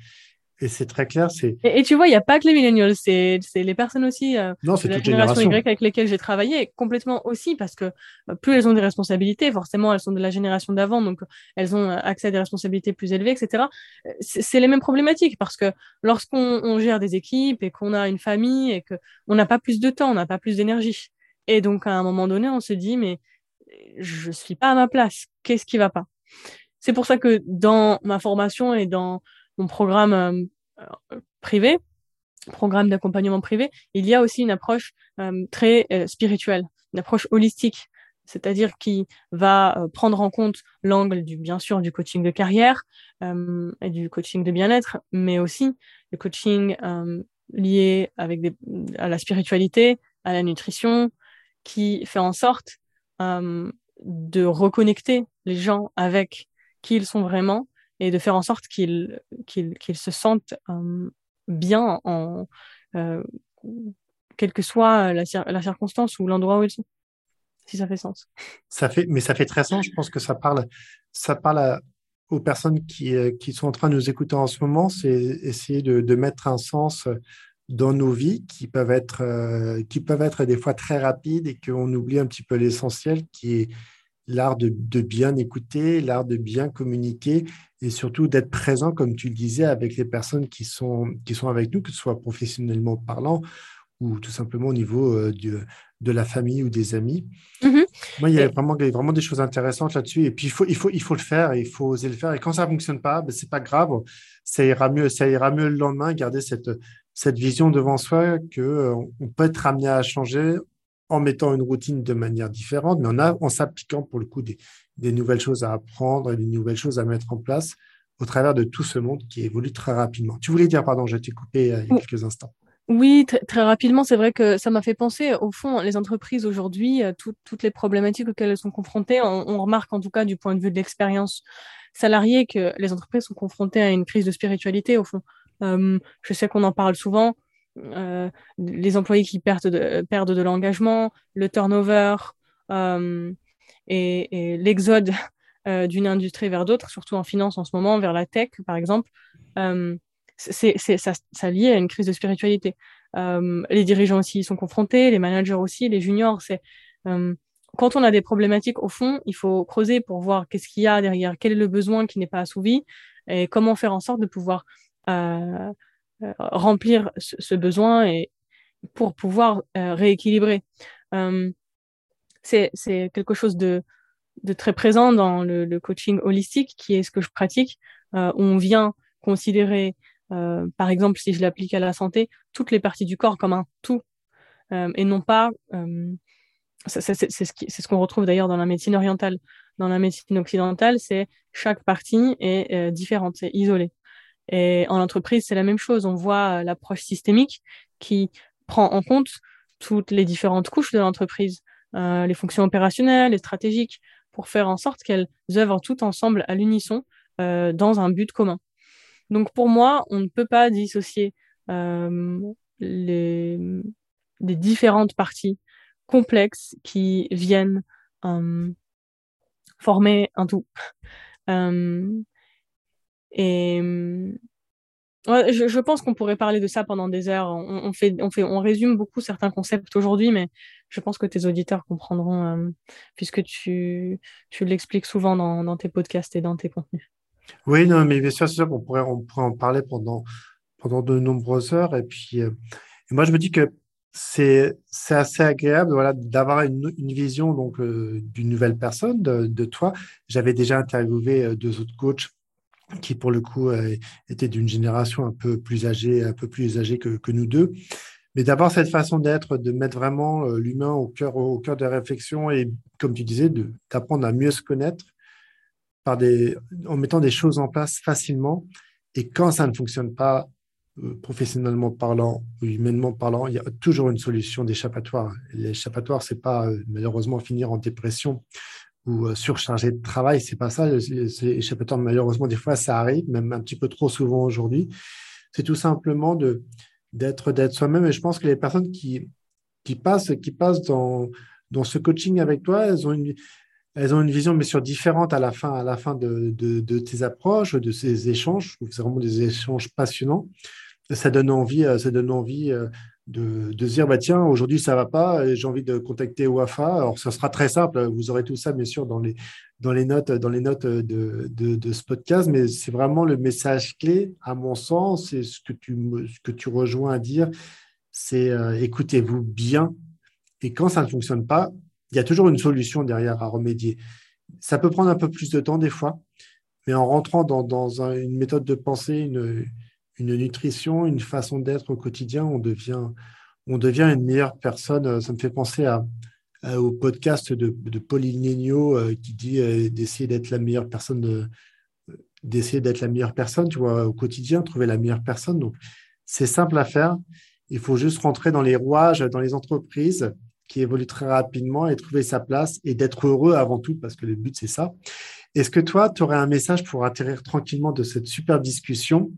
et c'est très clair. C'est... Et, tu vois, il n'y a pas que les millennials, c'est, c'est les personnes aussi euh, non, de la génération, Y avec lesquelles j'ai travaillé, complètement aussi, parce que euh, plus elles ont des responsabilités, forcément, elles sont de la génération d'avant, donc elles ont accès à des responsabilités plus élevées, etc. C'est, c'est les mêmes problématiques, parce que lorsqu'on on gère des équipes et qu'on a une famille et qu'on n'a pas plus de temps, on n'a pas plus d'énergie. Et donc, à un moment donné, on se dit, mais je suis pas à ma place. Qu'est-ce qui va pas? C'est pour ça que dans ma formation et dans mon programme euh, euh, privé, programme d'accompagnement privé, il y a aussi une approche euh, très spirituelle, une approche holistique, c'est-à-dire qui va prendre en compte l'angle du bien sûr du coaching de carrière et du coaching de bien-être, mais aussi le coaching lié avec à la spiritualité, à la nutrition, qui fait en sorte de reconnecter les gens avec qui ils sont vraiment et de faire en sorte qu'ils qu'ils se sentent euh, bien en euh, quelle que soit la, la circonstance ou l'endroit où ils sont. Si ça fait sens. Ça fait mais ça fait très sens. Je pense que ça parle ça parle aux personnes qui, euh, qui sont en train de nous écouter en ce moment. C'est essayer de, de, mettre un sens dans nos vies qui peuvent être qui peuvent être des fois très rapides et qu'on oublie un petit peu l'essentiel qui est l'art de, bien écouter, l'art de bien communiquer et surtout d'être présent, comme tu le disais, avec les personnes qui sont, qui sont avec nous, que ce soit professionnellement parlant ou tout simplement au niveau euh, de la famille ou des amis. Mm-hmm. Moi, il y, a vraiment, vraiment des choses intéressantes là-dessus. Et puis, il faut, il, faut, il faut le faire, il faut oser le faire. Et quand ça ne fonctionne pas, ben, ce n'est pas grave. Ça ira, mieux, ça ira mieux le lendemain, garder cette, cette vision devant soi qu'on euh, on peut être amené à changer en mettant une routine de manière différente, mais en, en s'appliquant pour le coup des, nouvelles choses à apprendre et des nouvelles choses à mettre en place au travers de tout ce monde qui évolue très rapidement. Tu voulais dire, pardon, j'ai été coupé euh, il y a quelques instants. Oui, très, rapidement, c'est vrai que ça m'a fait penser, au fond, les entreprises aujourd'hui, euh, toutes les problématiques auxquelles elles sont confrontées, on, remarque en tout cas du point de vue de l'expérience salariée que les entreprises sont confrontées à une crise de spiritualité, au fond. Euh, je sais qu'on en parle souvent, euh, les employés qui perdent de, perdent de l'engagement, le turnover euh, et, l'exode d'une industrie vers d'autres, surtout en finance en ce moment, vers la tech par exemple, c'est ça, ça lié à une crise de spiritualité. les dirigeants aussi y sont confrontés, les managers aussi, les juniors. C'est quand on a des problématiques au fond, il faut creuser pour voir qu'est-ce qu'il y a derrière, quel est le besoin qui n'est pas assouvi et comment faire en sorte de pouvoir remplir ce, besoin et pour pouvoir euh, rééquilibrer. Euh, c'est quelque chose de, de, très présent dans le, le, coaching holistique, qui est ce que je pratique. on vient considérer, par exemple, si je l'applique à la santé, toutes les parties du corps comme un tout, et non pas c'est ce qu'on ce qu'on retrouve d'ailleurs dans la médecine orientale. Dans la médecine occidentale, c'est chaque partie est différente, c'est isolé. Et en entreprise, c'est la même chose. On voit euh, l'approche systémique qui prend en compte toutes les différentes couches de l'entreprise, euh, les fonctions opérationnelles, les stratégiques, pour faire en sorte qu'elles œuvrent toutes ensemble à l'unisson euh, dans un but commun. Donc pour moi, on ne peut pas dissocier euh, les, les, différentes parties complexes qui viennent euh, former un tout. Euh, et ouais, je, pense qu'on pourrait parler de ça pendant des heures. On, fait, on fait, on résume beaucoup certains concepts aujourd'hui, mais je pense que tes auditeurs comprendront euh, puisque tu, tu l'expliques souvent dans, dans, tes podcasts et dans tes contenus. Oui, non, mais bien sûr, c'est sûr qu'on pourrait, on pourrait en parler pendant, pendant de nombreuses heures. Et puis, euh, moi, je me dis que c'est assez agréable voilà d'avoir une, vision donc euh, d'une nouvelle personne de, de toi j'avais déjà interviewé deux autres coachs qui pour le coup euh, était d'une génération un peu plus âgée, un peu plus âgée que, nous deux. Mais d'avoir cette façon d'être, de mettre vraiment euh, l'humain au cœur, au cœur de la réflexion et, comme tu disais, d'apprendre à mieux se connaître par des, en mettant des choses en place facilement. Et quand ça ne fonctionne pas, euh, professionnellement parlant ou humainement parlant, il y a toujours une solution d'échappatoire. L'échappatoire, c'est pas malheureusement finir en dépression ou euh, surchargé de travail. C'est pas ça. C'est échappatoire, malheureusement, des fois, ça arrive, même un petit peu trop souvent aujourd'hui. C'est tout simplement de d'être d'être soi-même. Et je pense que les personnes qui qui passent qui passent dans dans ce coaching avec toi, elles ont une, elles ont une vision, mais sur différente à la fin, à la fin de, de, tes approches, de ces échanges. C'est vraiment des échanges passionnants. Ça donne envie, ça donne envie de, se dire bah tiens aujourd'hui ça va pas j'ai envie de contacter Wafa. Alors ça sera très simple. Vous aurez tout ça bien sûr dans les dans les notes dans les notes de, de, de ce podcast. Mais c'est vraiment le message clé à mon sens et ce que tu ce que tu rejoins à dire c'est euh, écoutez-vous bien. Et quand ça ne fonctionne pas il y a toujours une solution derrière à remédier. Ça peut prendre un peu plus de temps des fois. Mais en rentrant dans, dans une méthode de pensée une une nutrition, une façon d'être au quotidien, on devient, on devient une meilleure personne. Ça me fait penser au podcast de, de Pauline Negno euh, qui dit euh, d'essayer d'être la meilleure personne, d'essayer d'être la meilleure personne, tu vois, au quotidien, trouver la meilleure personne. Donc, c'est simple à faire. Il faut juste rentrer dans les rouages, dans les entreprises qui évoluent très rapidement et trouver sa place et d'être heureux avant tout, parce que le but, c'est ça. Est-ce que toi, tu aurais un message pour atterrir tranquillement de cette super discussion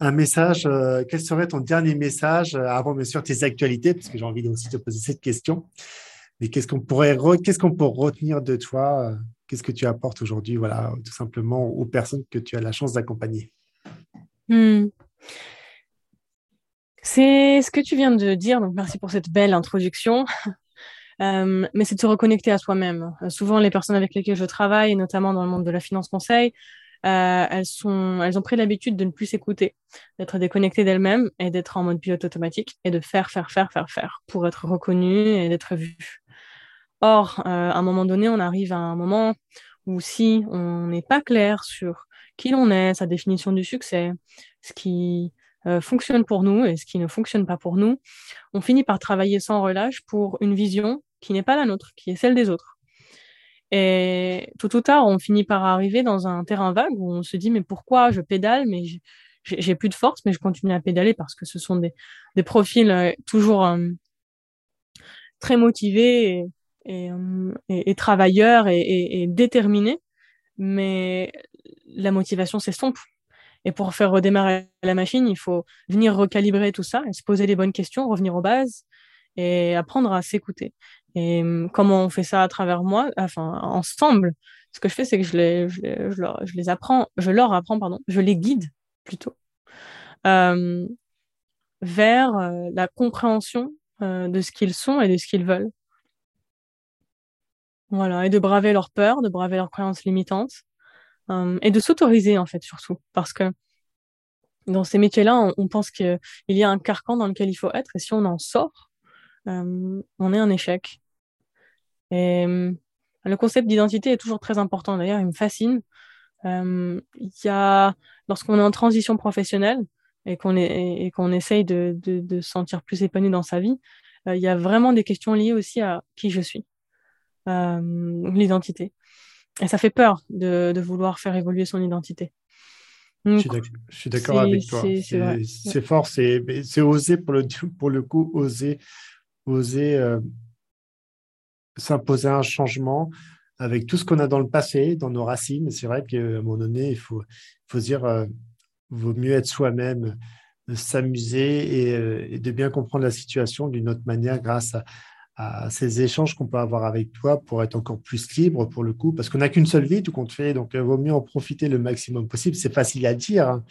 un message, euh, quel serait ton dernier message euh, avant bien sûr tes actualités, parce que j'ai envie aussi de te poser cette question. Mais qu'est-ce qu'on pourrait, peut retenir de toi euh, Qu'est-ce que tu apportes aujourd'hui, voilà, tout simplement aux personnes que tu as la chance d'accompagner? Hmm. C'est ce que tu viens de dire, donc merci pour cette belle introduction. mais c'est de se reconnecter à soi-même. souvent, les personnes avec lesquelles je travaille, notamment dans le monde de la finance conseil, euh, elles, sont, elles ont pris l'habitude de ne plus s'écouter, d'être déconnectées d'elles-mêmes et d'être en mode pilote automatique et de faire, faire, faire, faire, faire pour être reconnues et d'être vues. Or, euh, à un moment donné, on arrive à un moment où si on n'est pas clair sur qui l'on est, sa définition du succès, ce qui euh, fonctionne pour nous et ce qui ne fonctionne pas pour nous, on finit par travailler sans relâche pour une vision qui n'est pas la nôtre, qui est celle des autres. Et tout ou tard, on finit par arriver dans un terrain vague où on se dit mais pourquoi je pédale? Mais j'ai plus de force mais je continue à pédaler parce que ce sont des, profils euh, toujours euh, très motivés et, et, euh, et, travailleurs et, déterminés. Mais la motivation s'estompe. Et pour faire redémarrer la machine, il faut venir recalibrer tout ça, et se poser les bonnes questions, revenir aux bases et apprendre à s'écouter. Et hum, comment on fait ça à travers moi, enfin ensemble. Ce que je fais, c'est que je les, je, les, je, leur, les apprends, je leur apprends, pardon, je les guide plutôt euh, vers euh, la compréhension euh, de ce qu'ils sont et de ce qu'ils veulent. Voilà, et de braver leurs peurs, de braver leurs croyances limitantes, hum, et de s'autoriser en fait surtout, parce que dans ces métiers-là, on, on pense qu'il y a un carcan dans lequel il faut être, et si on en sort, euh, on est un échec. Et euh, le concept d'identité est toujours très important. D'ailleurs, il me fascine. Euh, y a, lorsqu'on est en transition professionnelle et qu'on est et qu'on essaye de, de, de, se sentir plus épanoui dans sa vie, il y a vraiment des questions liées aussi à qui je suis, l'identité. Et ça fait peur de, de vouloir faire évoluer son identité. je suis d'accord avec toi. C'est fort, c'est oser pour le, pour le coup, oser oser euh, s'imposer un changement avec tout ce qu'on a dans le passé, dans nos racines. C'est vrai qu'à un moment donné, il faut, dire, euh, vaut mieux être soi-même, euh, s'amuser et, de bien comprendre la situation d'une autre manière grâce à, ces échanges qu'on peut avoir avec toi pour être encore plus libre pour le coup, parce qu'on n'a qu'une seule vie, tout compte fait, donc il vaut mieux en profiter le maximum possible. C'est facile à dire. Hein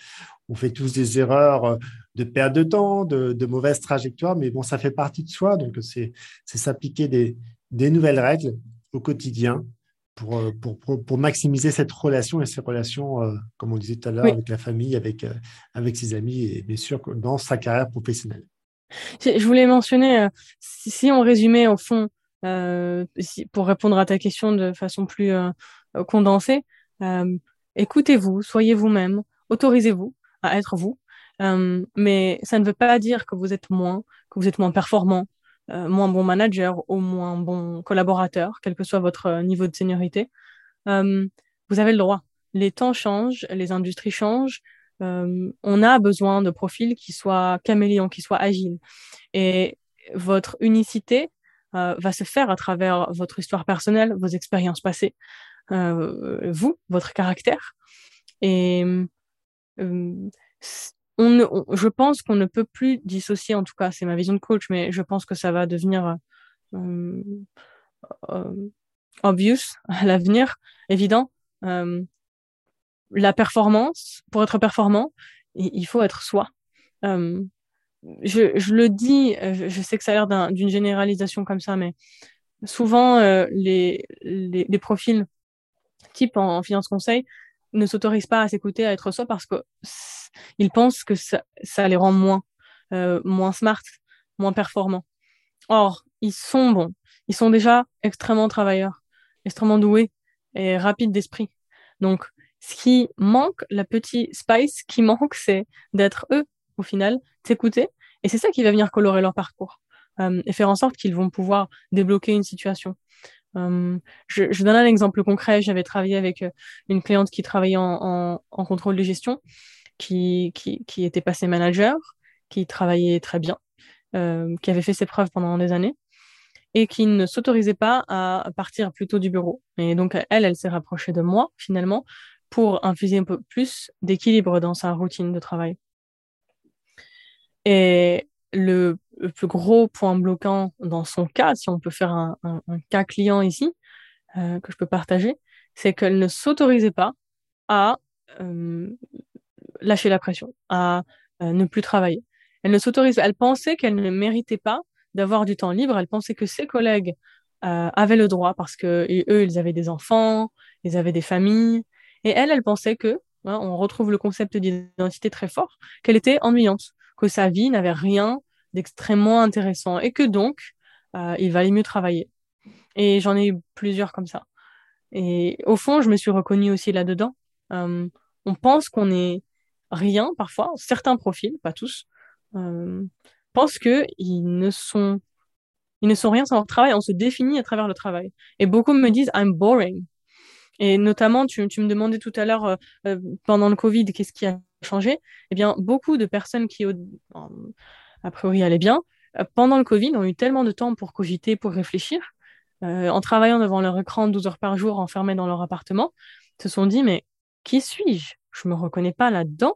on fait tous des erreurs euh, de perte de temps, de, mauvaises trajectoires, mais bon, ça fait partie de soi. Donc, c'est s'appliquer des, nouvelles règles au quotidien euh, pour, pour, maximiser cette relation et ces relations, euh, comme on disait tout à l'heure, avec la famille, avec, avec ses amis et bien sûr dans sa carrière professionnelle. Je voulais mentionner, si on résumait au fond, pour répondre à ta question de façon plus condensée, écoutez-vous, soyez vous-même, autorisez-vous, à être vous. Euh, mais ça ne veut pas dire que vous êtes moins, que vous êtes moins performant, euh, moins bon manager ou moins bon collaborateur, quel que soit votre euh, niveau de seniorité. Vous avez le droit. Les temps changent, les industries changent. On a besoin de profils qui soient caméléons, qui soient agiles. Et votre unicité va se faire à travers votre histoire personnelle, vos expériences passées, vous, votre caractère. Et euh, je pense qu'on ne peut plus dissocier, en tout cas, c'est ma vision de coach, mais je pense que ça va devenir euh, obvious à l'avenir, évident. la performance, pour être performant, il faut être soi. je, le dis, je, sais que ça a l'air d'une généralisation comme ça, mais souvent les, les, profils type en, finance conseil ne s'autorisent pas à s'écouter, à être soi parce qu'ils pensent que ça, ça les rend moins, euh, moins smart, moins performants. Or, ils sont bons. Ils sont déjà extrêmement travailleurs, extrêmement doués et rapides d'esprit. Donc, ce qui manque, la petite spice qui manque, c'est d'être eux, au final, s'écouter. Et c'est ça qui va venir colorer leur parcours euh, et faire en sorte qu'ils vont pouvoir débloquer une situation. Euh, je, donne un exemple concret. J'avais travaillé avec euh, une cliente qui travaillait en, contrôle de gestion, qui, était passée manager, qui travaillait très bien, euh, qui avait fait ses preuves pendant des années et qui ne s'autorisait pas à partir plus tôt du bureau. Et donc, elle, elle s'est rapprochée de moi, finalement, pour infuser un peu plus d'équilibre dans sa routine de travail. Et le, plus gros point bloquant dans son cas, si on peut faire un, cas client ici, euh, que je peux partager, c'est qu'elle ne s'autorisait pas à euh, lâcher la pression, à euh, ne plus travailler. Elle ne s'autorisait, elle pensait qu'elle ne méritait pas d'avoir du temps libre. Elle pensait que ses collègues avaient le droit parce que eux, ils avaient des enfants, ils avaient des familles, et elle, elle pensait que, hein, on retrouve le concept d'identité très fort, qu'elle était ennuyante, que sa vie n'avait rien d'extrêmement intéressant et que donc, euh, il valait mieux travailler. Et j'en ai eu plusieurs comme ça. Et au fond, je me suis reconnue aussi là-dedans. Euh, on pense qu'on est rien parfois, certains profils, pas tous, euh, pensent que ils ne sont ils ne sont rien sans leur travail. On se définit à travers le travail. Et beaucoup me disent I'm boring. Et notamment, tu, me demandais tout à l'heure euh pendant le Covid, qu'est-ce qui a changé Eh bien, beaucoup de personnes qui a priori allait bien, euh, pendant le Covid, ont eu tellement de temps pour cogiter, pour réfléchir, euh, en travaillant devant leur écran 12 heures par jour, enfermés dans leur appartement, se sont dit, mais qui suis-je? Je me reconnais pas là-dedans.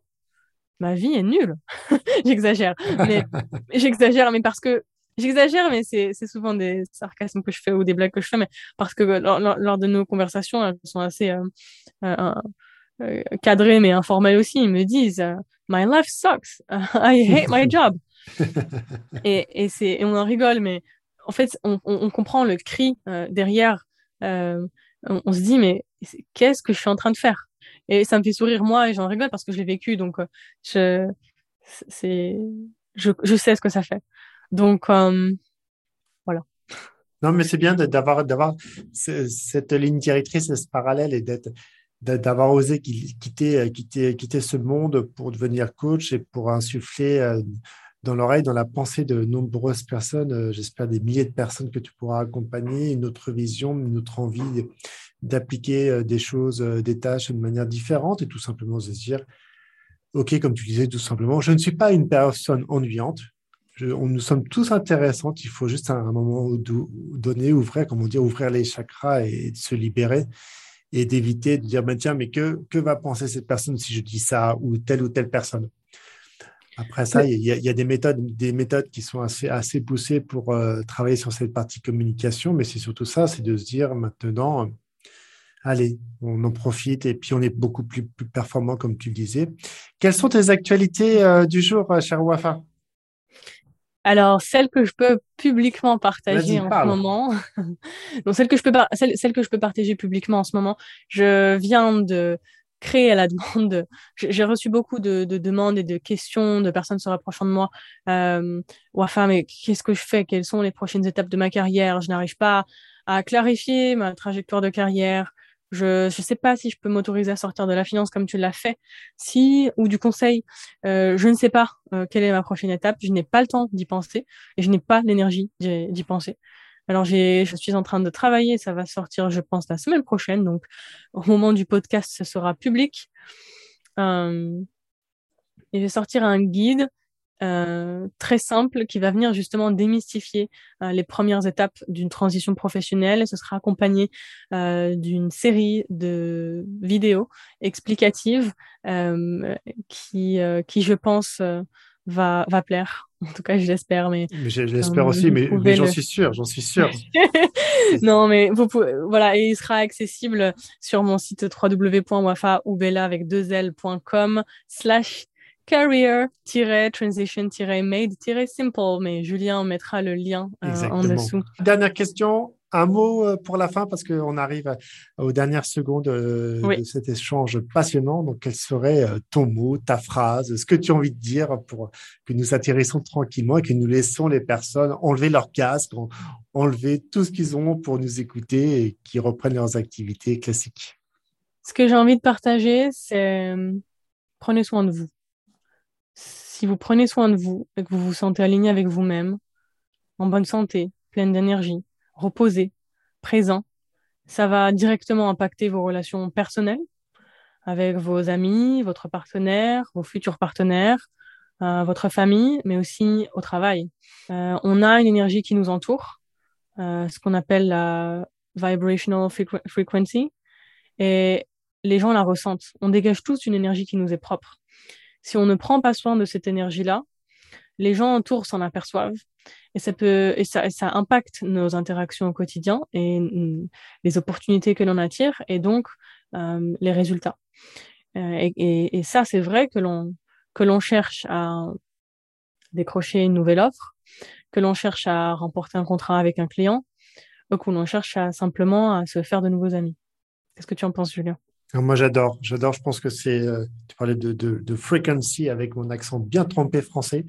Ma vie est nulle. j'exagère. Mais j'exagère, mais parce que j'exagère, mais c'est souvent des sarcasmes que je fais ou des blagues que je fais, mais parce que lors, de nos conversations, elles sont assez euh, euh, euh cadrées, mais informelles aussi. Ils me disent, My life sucks. I hate my job. et, et, c'est, on en rigole, mais en fait, on, on, comprend le cri euh, derrière. Euh, on, se dit, mais qu'est-ce que je suis en train de faire? Et ça me fait sourire moi, et j'en rigole parce que je l'ai vécu, donc euh, je, c'est, je, je, sais ce que ça fait. Donc, voilà. Non, mais c'est bien d'avoir, d'avoir cette ligne directrice, ce parallèle et d'être d'avoir osé quitter, quitter, quitter ce monde pour devenir coach et pour insuffler dans l'oreille, dans la pensée de nombreuses personnes, euh, j'espère des milliers de personnes que tu pourras accompagner, une autre vision, une autre envie d'appliquer euh, des choses, euh, des tâches de manière différente et tout simplement se dire, OK, comme tu disais tout simplement, je ne suis pas une personne ennuyante, on, nous sommes tous intéressants, il faut juste à un moment donné ouvrir, comment dire, ouvrir les chakras et, se libérer et d'éviter de dire, ben, tiens, mais que, que va penser cette personne si je dis ça ou telle ou telle personne? Après ça, il y, a des méthodes, des méthodes qui sont assez, assez poussées pour euh, travailler sur cette partie communication, mais c'est surtout ça, c'est de se dire maintenant, euh, allez, on en profite et puis on est beaucoup plus, plus performant, comme tu le disais. Quelles sont tes actualités euh, du jour, cher Wafa? Alors, celle que je peux publiquement partager en ce moment, donc celle que je peux celle, celle, que je peux partager publiquement en ce moment, je viens de créer à la demande. J'ai reçu beaucoup de, de, demandes et de questions de personnes se rapprochant de moi. Euh, enfin, mais qu'est-ce que je fais? Quelles sont les prochaines étapes de ma carrière? Je n'arrive pas à clarifier ma trajectoire de carrière. Je ne sais pas si je peux m'autoriser à sortir de la finance comme tu l'as fait, si ou du conseil. Euh, je ne sais pas euh, quelle est ma prochaine étape. Je n'ai pas le temps d'y penser et je n'ai pas l'énergie d'y penser. Alors, j'ai, je suis en train de travailler, ça va sortir, je pense, la semaine prochaine. Donc, au moment du podcast, ce sera public. Euh, et je vais sortir un guide euh, très simple qui va venir justement démystifier euh, les premières étapes d'une transition professionnelle. Ce sera accompagné euh, d'une série de vidéos explicatives qui, qui, je pense, va, va plaire. En tout cas, je l'espère. Mais, mais je, l'espère aussi, mais, mais j'en suis sûr, j'en suis sûr. non, mais vous pouvez, voilà, et il sera accessible sur mon site www.wafa avec 2l.com slash career-transition-made-simple. Mais Julien mettra le lien euh, en dessous. Dernière question, un mot euh, pour la fin parce qu'on arrive aux dernières secondes euh, de cet échange passionnant. Donc, quel serait ton mot, ta phrase, ce que tu as envie de dire pour que nous atterrissons tranquillement et que nous laissons les personnes enlever leur casque, enlever tout ce qu'ils ont pour nous écouter et qui reprennent leurs activités classiques? Ce que j'ai envie de partager, c'est prenez soin de vous si vous prenez soin de vous et que vous vous sentez aligné avec vous-même, en bonne santé, pleine d'énergie, reposé, présent, ça va directement impacter vos relations personnelles avec vos amis, votre partenaire, vos futurs partenaires, euh, votre famille, mais aussi au travail. Euh, on a une énergie qui nous entoure, euh, ce qu'on appelle la vibrational frequency, et les gens la ressentent. On dégage tous une énergie qui nous est propre si on ne prend pas soin de cette énergie-là, les gens autour s'en aperçoivent et ça impacte nos interactions au quotidien et les opportunités que l'on attire et donc euh, les résultats. Euh, et, ça, c'est vrai que l'on que l'on cherche à décrocher une nouvelle offre, que l'on cherche à remporter un contrat avec un client, ou que l'on cherche simplement à se faire de nouveaux amis. Qu'est-ce que tu en penses, Julien? Moi, j'adore. J'adore. Je pense que c'est. Euh, tu parlais de, frequency avec mon accent bien trempé français.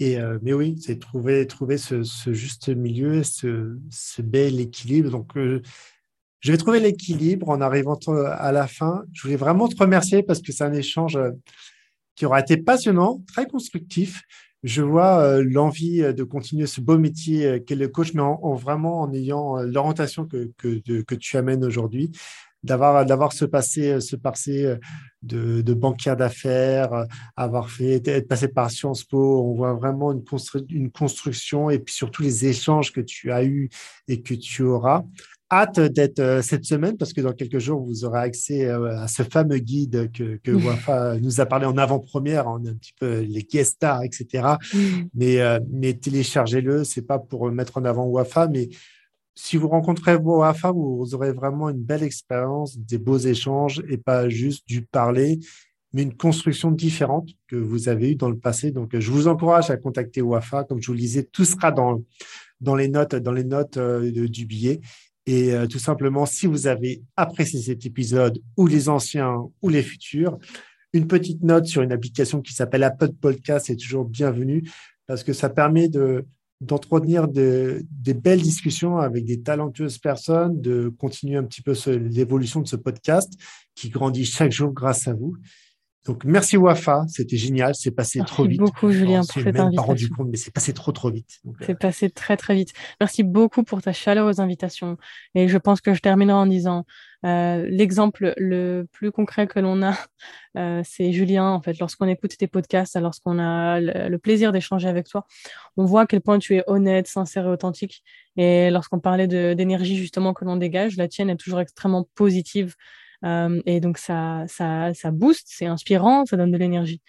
Et, euh, mais oui, c'est trouver, trouver ce, juste milieu, ce, bel équilibre. Donc, euh, je vais trouver l'équilibre en arrivant à la fin. Je voulais vraiment te remercier parce que c'est un échange qui aura été passionnant, très constructif. Je vois l'envie de continuer ce beau métier qu'est le coach, mais en, vraiment en ayant l'orientation que, que tu amènes aujourd'hui d'avoir d'avoir ce passé ce passé de, de banquier d'affaires avoir fait être passé par Sciences Po on voit vraiment une, une construction et puis surtout les échanges que tu as eu et que tu auras hâte d'être euh, cette semaine parce que dans quelques jours, vous aurez accès euh, à ce fameux guide que, que Wafa nous a parlé en avant-première. On est un petit peu les guest stars, etc. Mais, euh, mais téléchargez-le. C'est pas pour mettre en avant Wafa, mais si vous rencontrez Wafa, vous aurez vraiment une belle expérience, des beaux échanges et pas juste du parler, mais une construction différente que vous avez eue dans le passé. Donc, je vous encourage à contacter Wafa. Comme je vous le disais, tout sera dans, dans les notes, dans les notes euh, du billet. Et euh, tout simplement, si vous avez apprécié cet épisode ou les anciens ou les futurs, une petite note sur une application qui s'appelle Apple Podcast est toujours bienvenue parce que ça permet de, d'entretenir des belles discussions avec des talentueuses personnes, de continuer un petit peu l'évolution de ce podcast qui grandit chaque jour grâce à vous. Donc, merci Wafa, c'était génial, c'est passé trop vite. Merci beaucoup, Julien, pour cette invitation. pas rendu compte, mais c'est passé trop, trop vite. C'est euh, passé très, très vite. Merci beaucoup pour ta chaleureuse invitation. Et je pense que je terminerai en disant, euh, l'exemple le plus concret que l'on a, euh, c'est Julien. En fait, lorsqu'on écoute tes podcasts, lorsqu'on a le, plaisir d'échanger avec toi, on voit à quel point tu es honnête, sincère et authentique. Et lorsqu'on parlait d'énergie justement que l'on dégage, la tienne est toujours extrêmement positive. Euh, et donc ça, ça, ça booste, c'est inspirant, ça donne de l'énergie.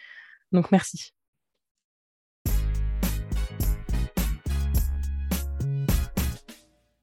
Donc merci.